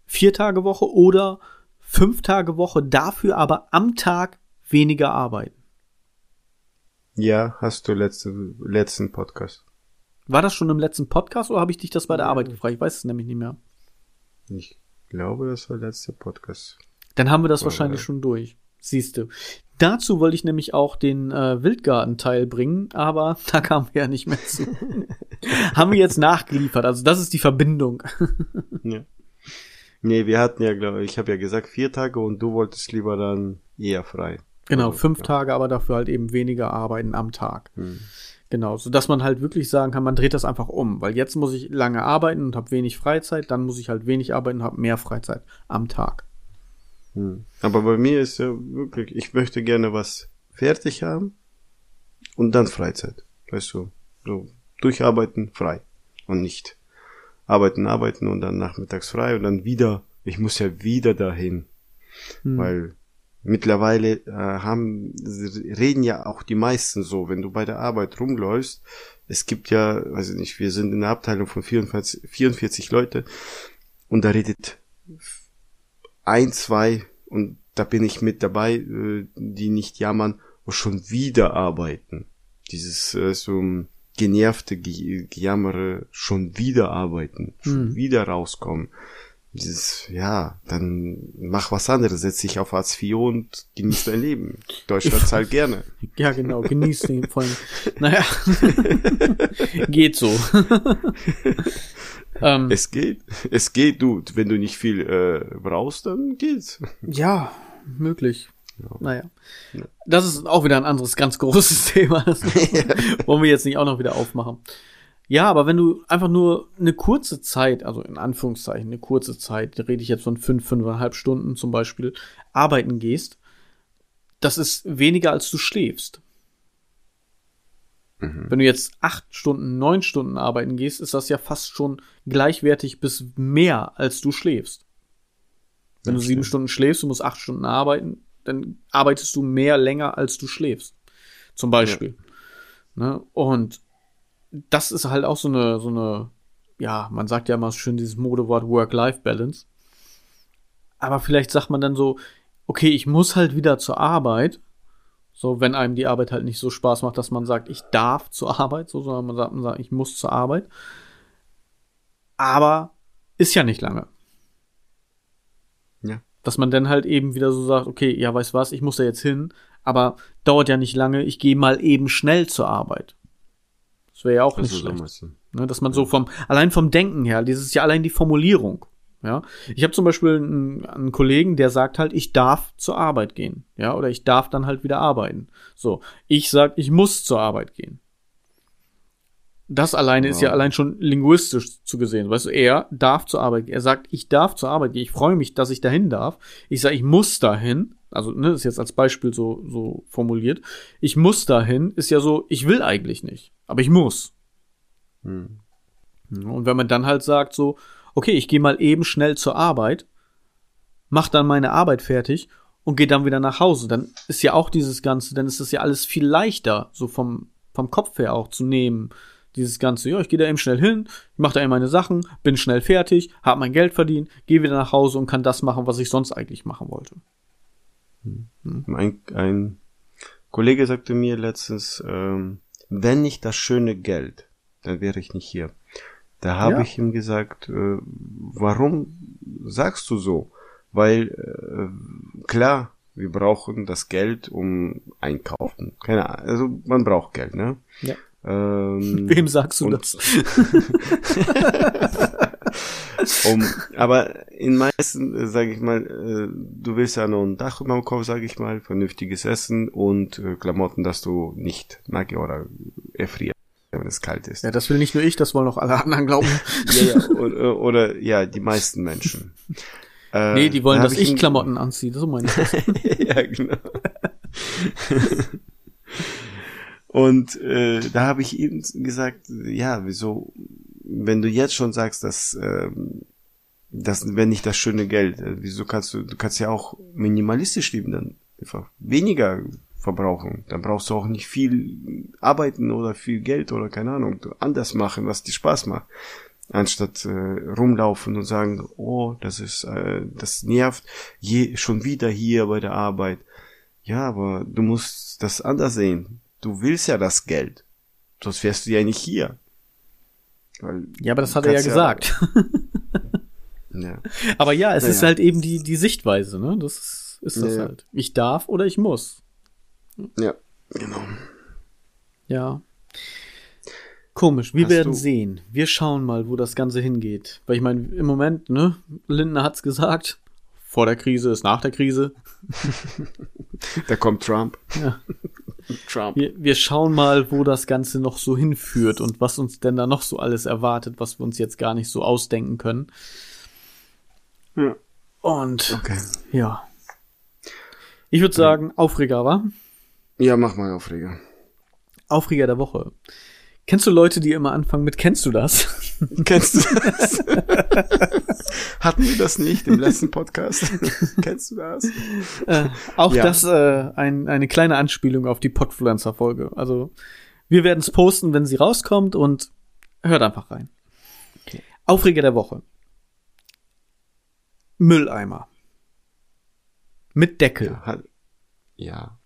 Speaker 1: vier Tage Woche oder fünf Tage Woche, dafür aber am Tag weniger arbeiten.
Speaker 2: Ja, hast du letzte, letzten Podcast.
Speaker 1: War das schon im letzten Podcast oder habe ich dich das bei der Arbeit gefragt? Ich weiß es nämlich nicht mehr.
Speaker 2: Ich glaube, das war der letzte Podcast.
Speaker 1: Dann haben wir das oder wahrscheinlich schon durch. Siehst du. Dazu wollte ich nämlich auch den äh, Wildgarten-Teil bringen, aber (laughs) da kamen wir ja nicht mehr zu. (laughs) haben wir jetzt nachgeliefert. Also das ist die Verbindung. (laughs)
Speaker 2: ja. Nee, wir hatten ja, glaube ich, ich habe ja gesagt vier Tage und du wolltest lieber dann eher frei.
Speaker 1: Genau, also, fünf ja. Tage, aber dafür halt eben weniger arbeiten am Tag. Hm. Genau, so dass man halt wirklich sagen kann, man dreht das einfach um, weil jetzt muss ich lange arbeiten und habe wenig Freizeit, dann muss ich halt wenig arbeiten und habe mehr Freizeit am Tag.
Speaker 2: Hm. Aber bei mir ist ja wirklich, ich möchte gerne was fertig haben und dann Freizeit. Weißt du, so durcharbeiten, frei und nicht arbeiten, arbeiten und dann nachmittags frei und dann wieder, ich muss ja wieder dahin. Hm. Weil mittlerweile äh, haben, reden ja auch die meisten so, wenn du bei der Arbeit rumläufst, es gibt ja, weiß ich nicht, wir sind in der Abteilung von 44, 44 Leute und da redet ein, zwei und da bin ich mit dabei, äh, die nicht jammern, wo schon wieder arbeiten. Dieses äh, so genervte Ge Gejammere schon wieder arbeiten, schon hm. wieder rauskommen. Dieses, ja, dann mach was anderes, setz dich auf Hartz IV und genieß dein Leben. (laughs) Deutschland zahlt gerne.
Speaker 1: Ja, genau, genieß den vor allem. Naja, (laughs) geht so. (laughs)
Speaker 2: ähm, es geht, es geht, du, wenn du nicht viel äh, brauchst, dann geht's.
Speaker 1: Ja, möglich. Ja. Naja. Ja. Das ist auch wieder ein anderes ganz großes (laughs) Thema. Das (laughs) wollen wir jetzt nicht auch noch wieder aufmachen. Ja, aber wenn du einfach nur eine kurze Zeit, also in Anführungszeichen eine kurze Zeit, da rede ich jetzt von fünf, fünfeinhalb Stunden zum Beispiel, arbeiten gehst, das ist weniger als du schläfst. Mhm. Wenn du jetzt acht Stunden, neun Stunden arbeiten gehst, ist das ja fast schon gleichwertig bis mehr als du schläfst. Wenn das du sieben Stunden schläfst, du musst acht Stunden arbeiten, dann arbeitest du mehr länger, als du schläfst. Zum Beispiel. Ja. Ne? Und das ist halt auch so eine, so eine, ja, man sagt ja immer schön dieses Modewort Work-Life-Balance. Aber vielleicht sagt man dann so, okay, ich muss halt wieder zur Arbeit. So, wenn einem die Arbeit halt nicht so Spaß macht, dass man sagt, ich darf zur Arbeit, so, sondern man sagt, man sagt, ich muss zur Arbeit. Aber ist ja nicht lange. Ja dass man dann halt eben wieder so sagt, okay, ja, weißt was, ich muss da jetzt hin, aber dauert ja nicht lange, ich gehe mal eben schnell zur Arbeit. Das wäre ja auch das nicht schlecht. Ne, dass man ja. so vom, allein vom Denken her, dieses ist ja allein die Formulierung. Ja, ich habe zum Beispiel einen, einen, Kollegen, der sagt halt, ich darf zur Arbeit gehen, ja, oder ich darf dann halt wieder arbeiten. So, ich sag, ich muss zur Arbeit gehen. Das alleine wow. ist ja allein schon linguistisch zu gesehen. Weißt du, er darf zur Arbeit gehen. Er sagt, ich darf zur Arbeit gehen. Ich freue mich, dass ich dahin darf. Ich sage, ich muss dahin. Also, ne, ist jetzt als Beispiel so, so formuliert. Ich muss dahin ist ja so, ich will eigentlich nicht. Aber ich muss. Hm. Und wenn man dann halt sagt so, okay, ich gehe mal eben schnell zur Arbeit, mach dann meine Arbeit fertig und gehe dann wieder nach Hause, dann ist ja auch dieses Ganze, dann ist das ja alles viel leichter, so vom, vom Kopf her auch zu nehmen Dieses Ganze, ja, ich gehe da eben schnell hin, ich mache da eben meine Sachen, bin schnell fertig, habe mein Geld verdient, gehe wieder nach Hause und kann das machen, was ich sonst eigentlich machen wollte.
Speaker 2: Hm. Ein, ein Kollege sagte mir letztens, ähm, wenn nicht das schöne Geld, dann wäre ich nicht hier. Da habe ja. ich ihm gesagt, äh, warum sagst du so? Weil äh, klar, wir brauchen das Geld, um einkaufen. Keine Ahnung, also man braucht Geld, ne?
Speaker 1: Ja. Ähm, (laughs) Wem sagst du das? (laughs)
Speaker 2: um, aber in meisten, äh, sage ich mal, äh, du willst ja noch ein Dach über dem Kopf, sage ich mal, vernünftiges Essen und äh, Klamotten, dass du nicht nackig oder erfrierst wenn es kalt ist.
Speaker 1: Ja, das will nicht nur ich, das wollen auch alle anderen glauben.
Speaker 2: ja, ja, (laughs) oder, oder ja, die meisten Menschen.
Speaker 1: Äh, (laughs) nee, die wollen, dass ich, ich Klamotten anziehe, das meine ich. (laughs) ja, genau.
Speaker 2: Und äh, da habe ich ihm gesagt, ja, wieso, wenn du jetzt schon sagst, dass ähm, das wenn nicht das schöne Geld, äh, wieso kannst du, du kannst ja auch minimalistisch leben, dann einfach weniger verbrauchen. Dann brauchst du auch nicht viel arbeiten oder viel Geld oder keine Ahnung, anders machen, was dir Spaß macht. Anstatt äh, rumlaufen und sagen, oh, das ist, äh, das nervt, je, schon wieder hier bei der Arbeit. Ja, aber du musst das anders sehen. Du willst ja das Geld. Sonst wärst du ja nicht hier.
Speaker 1: Weil ja, aber das hat er ja gesagt. (laughs) ja. Aber ja, es naja. ist halt eben die, die Sichtweise, ne? Das ist, ist das ja. halt. Ich darf oder ich muss.
Speaker 2: Ja, genau.
Speaker 1: Ja. Komisch, wir Hast werden sehen. Wir schauen mal, wo das Ganze hingeht. Weil ich meine, im Moment, ne, Lindner hat's gesagt, vor der Krise ist nach der Krise. (laughs)
Speaker 2: da kommt Trump.
Speaker 1: Ja. (laughs) Trump. Wir, wir schauen mal, wo das Ganze noch so hinführt und was uns denn da noch so alles erwartet, was wir uns jetzt gar nicht so ausdenken können.
Speaker 2: Ja.
Speaker 1: Und okay. ja. Ich würde sagen, Aufreger, wa?
Speaker 2: Ja, mach mal Aufreger.
Speaker 1: Aufreger der Woche. Kennst du Leute, die immer anfangen mit Kennst du das? (laughs)
Speaker 2: Kennst du das? (laughs) Hatten wir das nicht im letzten Podcast? (laughs) Kennst du das?
Speaker 1: Äh, auch ja. das äh, ein, eine kleine Anspielung auf die Podfluencer-Folge. Also wir werden es posten, wenn sie rauskommt und hört einfach rein. Okay. Aufreger der Woche. Mülleimer. Mit Deckel.
Speaker 2: Ja. ja.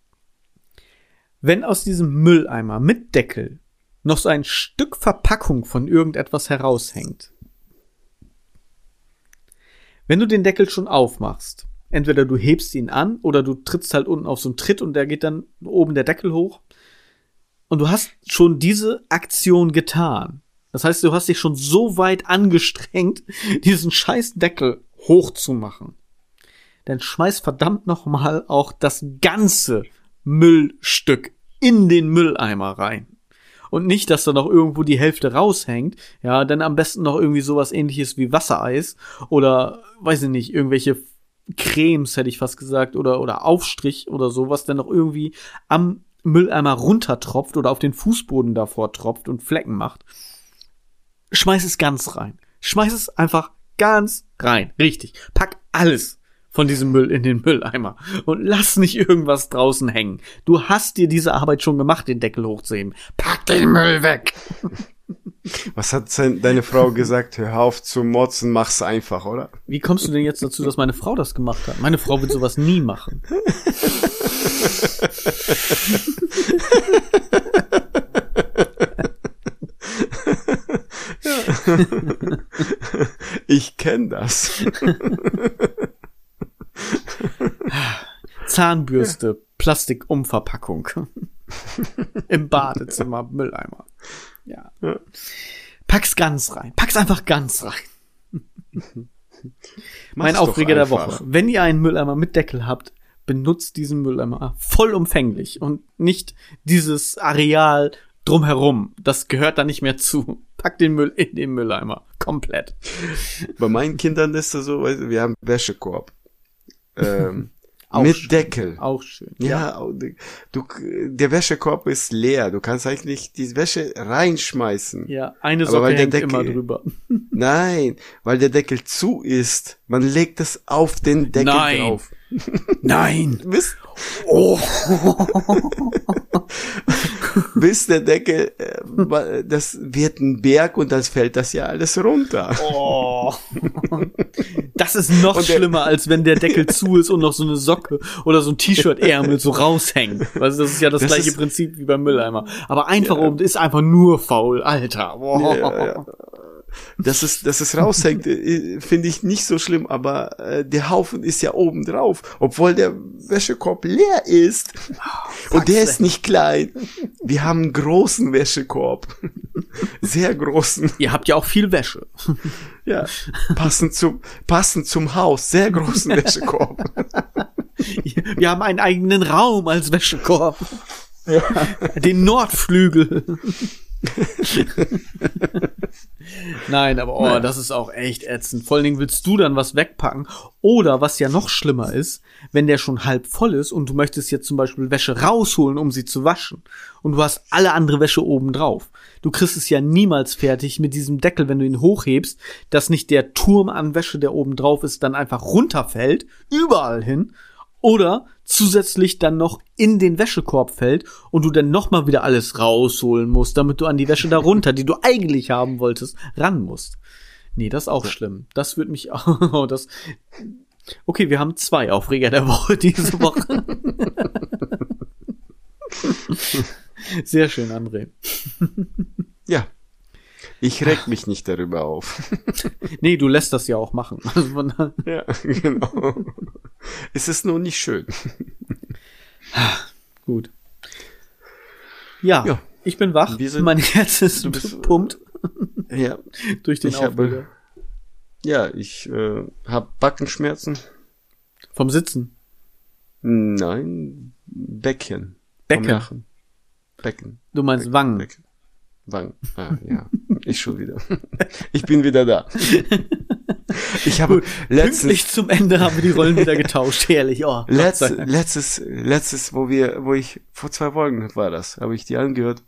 Speaker 1: Wenn aus diesem Mülleimer mit Deckel noch so ein Stück Verpackung von irgendetwas heraushängt. Wenn du den Deckel schon aufmachst, entweder du hebst ihn an oder du trittst halt unten auf so einen Tritt und der geht dann oben der Deckel hoch. Und du hast schon diese Aktion getan. Das heißt, du hast dich schon so weit angestrengt, (laughs) diesen scheiß Deckel hochzumachen. Dann schmeiß verdammt nochmal auch das ganze Müllstück in den Mülleimer rein und nicht, dass da noch irgendwo die Hälfte raushängt, ja, dann am besten noch irgendwie sowas ähnliches wie Wassereis oder, weiß ich nicht, irgendwelche Cremes, hätte ich fast gesagt, oder, oder Aufstrich oder so, was noch irgendwie am Mülleimer runtertropft oder auf den Fußboden davor tropft und Flecken macht. Schmeiß es ganz rein. Schmeiß es einfach ganz rein. Richtig. Pack alles von diesem Müll in den Mülleimer und lass nicht irgendwas draußen hängen. Du hast dir diese Arbeit schon gemacht, den Deckel hochzuheben. Pack den Müll weg.
Speaker 2: Was hat deine Frau gesagt? Hör auf zu motzen, mach's einfach, oder?
Speaker 1: Wie kommst du denn jetzt dazu, dass meine Frau das gemacht hat? Meine Frau wird sowas nie machen. (laughs)
Speaker 2: ich kenne das. (laughs)
Speaker 1: Zahnbürste, Plastikumverpackung. (laughs) Im Badezimmer, Mülleimer. Ja. ja. Pack's ganz rein. Pack's einfach ganz rein. (laughs) mein Aufreger der Woche. Wenn ihr einen Mülleimer mit Deckel habt, benutzt diesen Mülleimer vollumfänglich und nicht dieses Areal drumherum. Das gehört da nicht mehr zu. Pack den Müll in den Mülleimer. Komplett.
Speaker 2: Bei meinen Kindern ist das so, wir haben Wäschekorb. Ähm, (laughs) mit
Speaker 1: schön.
Speaker 2: Deckel.
Speaker 1: Auch schön.
Speaker 2: Ja, ja, du, der Wäschekorb ist leer. Du kannst eigentlich die Wäsche reinschmeißen.
Speaker 1: Ja, eine Socke hängt Deckel, immer drüber.
Speaker 2: Nein, weil der Deckel zu ist. Man legt es auf den Deckel
Speaker 1: Nein.
Speaker 2: drauf.
Speaker 1: Nein.
Speaker 2: Mist. Oh. (laughs) bis der Deckel, äh, das wird ein Berg und dann fällt das ja alles runter.
Speaker 1: Oh. (laughs) Das ist noch schlimmer, als wenn der Deckel zu ist und noch so eine Socke oder so ein T-Shirt-Ärmel so raushängt. Also das ist ja das, das gleiche Prinzip wie beim Mülleimer. Aber einfach ja. oben ist einfach nur faul, Alter. Boah. Ja, ja,
Speaker 2: dass es, dass es raushängt, (laughs) äh, finde ich nicht so schlimm, aber äh, der Haufen ist ja oben drauf, obwohl der Wäschekorb leer ist. Oh, Und der ist nicht klein. Wir haben einen großen Wäschekorb. (laughs) Sehr großen.
Speaker 1: Ihr habt ja auch viel Wäsche. (laughs)
Speaker 2: Ja, passend zum, passend zum Haus. Sehr großen Wäschekorb.
Speaker 1: Wir haben einen eigenen Raum als Wäschekorb. Ja. Den Nordflügel. (laughs) Nein, aber oh, das ist auch echt ätzend. Vor allen Dingen willst du dann was wegpacken. Oder was ja noch schlimmer ist, wenn der schon halb voll ist und du möchtest jetzt zum Beispiel Wäsche rausholen, um sie zu waschen. Und du hast alle andere Wäsche oben drauf. Du kriegst es ja niemals fertig mit diesem Deckel, wenn du ihn hochhebst, dass nicht der Turm an Wäsche, der oben drauf ist, dann einfach runterfällt, überall hin oder zusätzlich dann noch in den Wäschekorb fällt und du dann nochmal wieder alles rausholen musst, damit du an die Wäsche darunter, die du eigentlich haben wolltest, ran musst. Nee, das ist auch ja. schlimm. Das wird mich (laughs) auch, das, okay, wir haben zwei Aufreger der Woche (laughs) diese Woche. (laughs) Sehr schön, André.
Speaker 2: Ja, ich reg mich nicht darüber auf. (laughs)
Speaker 1: nee, du lässt das ja auch machen. (laughs) Also
Speaker 2: ja, (laughs) genau. Es ist nur nicht schön.
Speaker 1: Gut. Ja, ja, ich bin wach. Sind, mein Herz ist du bist, pumpt.
Speaker 2: Ja.
Speaker 1: Durch den
Speaker 2: ich habe, Ja, ich äh, habe Backenschmerzen.
Speaker 1: Vom Sitzen?
Speaker 2: Nein, Becken.
Speaker 1: Becken.
Speaker 2: Becken.
Speaker 1: Du meinst
Speaker 2: Becken.
Speaker 1: Wangen.
Speaker 2: Becken. Wangen. Ah, ja. Ich schon wieder. Ich bin wieder da.
Speaker 1: Ich habe Gut, letztens zum Ende haben wir die Rollen wieder getauscht. Herrlich. Oh,
Speaker 2: Letz, letztes, letztes, wo wir, wo ich vor zwei Folgen war das, habe ich die angehört.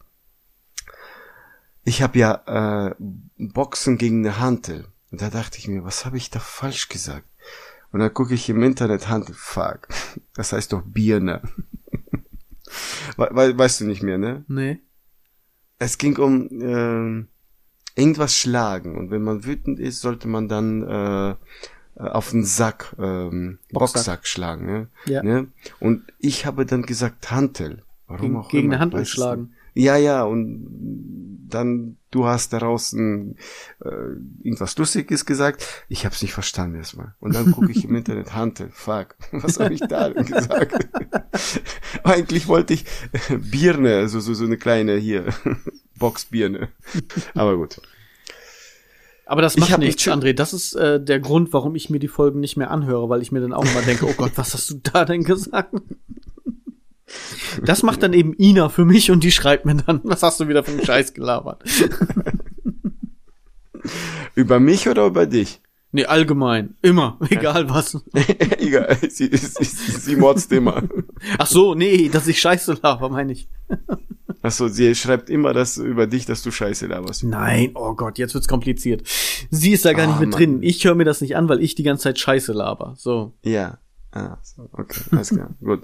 Speaker 2: Ich habe ja äh, Boxen gegen eine Hantel. Und da dachte ich mir, was habe ich da falsch gesagt? Und dann gucke ich im Internet Hantel, fuck. Das heißt doch Birne. (laughs) We weißt du nicht mehr, ne?
Speaker 1: Nee
Speaker 2: es ging um äh, irgendwas schlagen und wenn man wütend ist, sollte man dann äh, auf den Sack, ähm, Boxsack, Boxsack schlagen. Ne?
Speaker 1: Ja.
Speaker 2: Ne? Und ich habe dann gesagt Hantel.
Speaker 1: Warum gegen, auch gegen immer, eine Handel schlagen.
Speaker 2: Ja, ja, und dann, du hast daraus ein, äh, irgendwas Lustiges gesagt. Ich habe es nicht verstanden erstmal. Und dann gucke ich im Internet, Hantel, fuck, was habe ich da denn gesagt? (laughs) Eigentlich wollte ich Birne, also so, so eine kleine hier, (laughs) Boxbirne. Aber gut.
Speaker 1: Aber das macht nichts, André. Das ist äh, der Grund, warum ich mir die Folgen nicht mehr anhöre, weil ich mir dann auch immer denke, oh Gott, was hast du da denn gesagt? Das macht dann eben Ina für mich und die schreibt mir dann, was hast du wieder für einen Scheiß gelabert?
Speaker 2: über mich oder über dich?
Speaker 1: Nee, allgemein. Immer. Egal was. (laughs)
Speaker 2: Egal. Sie, sie, sie motzt immer.
Speaker 1: Ach so, nee, dass ich Scheiße laber, meine ich.
Speaker 2: Ach so, sie schreibt immer das über dich, dass du Scheiße laberst.
Speaker 1: Nein, oh Gott, jetzt wird's kompliziert. Sie ist da gar oh, nicht mit Mann. drin. Ich höre mir das nicht an, weil ich die ganze Zeit Scheiße laber. So.
Speaker 2: Ja. Ah, okay, alles klar, (laughs) gut.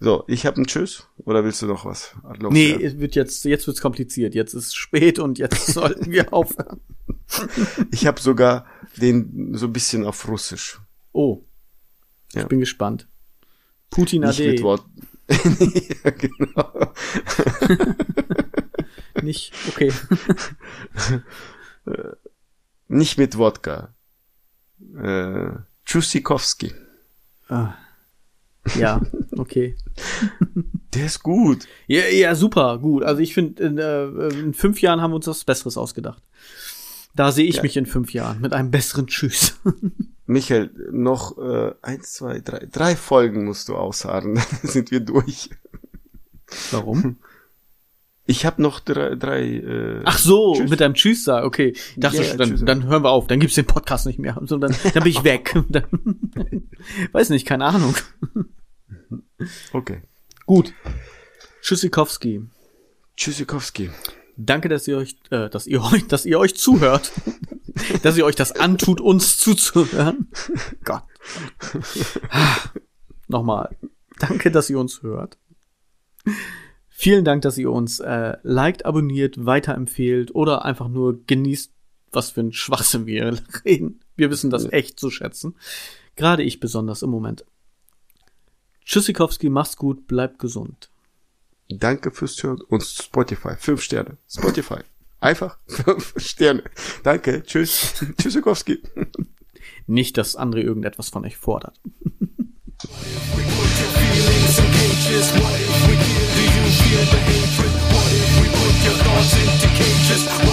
Speaker 2: So, ich habe ein Tschüss oder willst du noch was?
Speaker 1: Los, nee, es wird jetzt, jetzt wird's kompliziert. Jetzt ist spät und jetzt (laughs) sollten wir aufhören.
Speaker 2: ich habe sogar den so ein bisschen auf Russisch.
Speaker 1: Oh, ja. ich bin gespannt. Putin
Speaker 2: Nicht Ade. mit Wort. (laughs) ja, genau.
Speaker 1: Nicht, okay.
Speaker 2: Nicht mit Wodka. Äh, Tschüssikowski.
Speaker 1: Ah. Ja, okay. (laughs)
Speaker 2: Der ist gut.
Speaker 1: Ja, ja super, gut. Also ich finde, in, äh, in, fünf Jahren haben wir uns was Besseres ausgedacht. Da sehe ich ja. mich in fünf Jahren mit einem besseren Tschüss. (laughs)
Speaker 2: Michael, noch äh, eins, zwei, drei, drei Folgen musst du ausharren, (laughs) dann sind wir durch.
Speaker 1: Warum?
Speaker 2: Ich habe noch drei. drei äh,
Speaker 1: Ach so, Tschüss. mit deinem Tschüss sagen. Okay, dachte yeah, dann, dann hören wir auf. Dann gibt's den Podcast nicht mehr. So, dann, dann bin ich weg. (laughs) dann, weiß nicht, keine Ahnung.
Speaker 2: Okay.
Speaker 1: Gut. Tschüssikowski.
Speaker 2: Tschüssikowski.
Speaker 1: Danke, dass ihr euch, äh, dass ihr euch, dass ihr euch zuhört, (laughs) dass ihr euch das antut, uns zuzuhören. Gott. (laughs) Nochmal. Danke, dass ihr uns hört. Vielen Dank, dass ihr uns äh, liked, abonniert, weiterempfehlt oder einfach nur genießt, was für ein Schwachsinn wir (laughs) reden. Wir wissen das echt zu schätzen. Gerade ich besonders im Moment. Tschüssikowski, mach's gut, bleibt gesund.
Speaker 2: Danke fürs Hören und Spotify. Fünf Sterne. Spotify. Einfach (laughs) fünf Sterne. Danke. Tschüss. (laughs) Tschüssikowski.
Speaker 1: Nicht, dass André irgendetwas von euch fordert. the hatred? What if we put your thoughts into cages?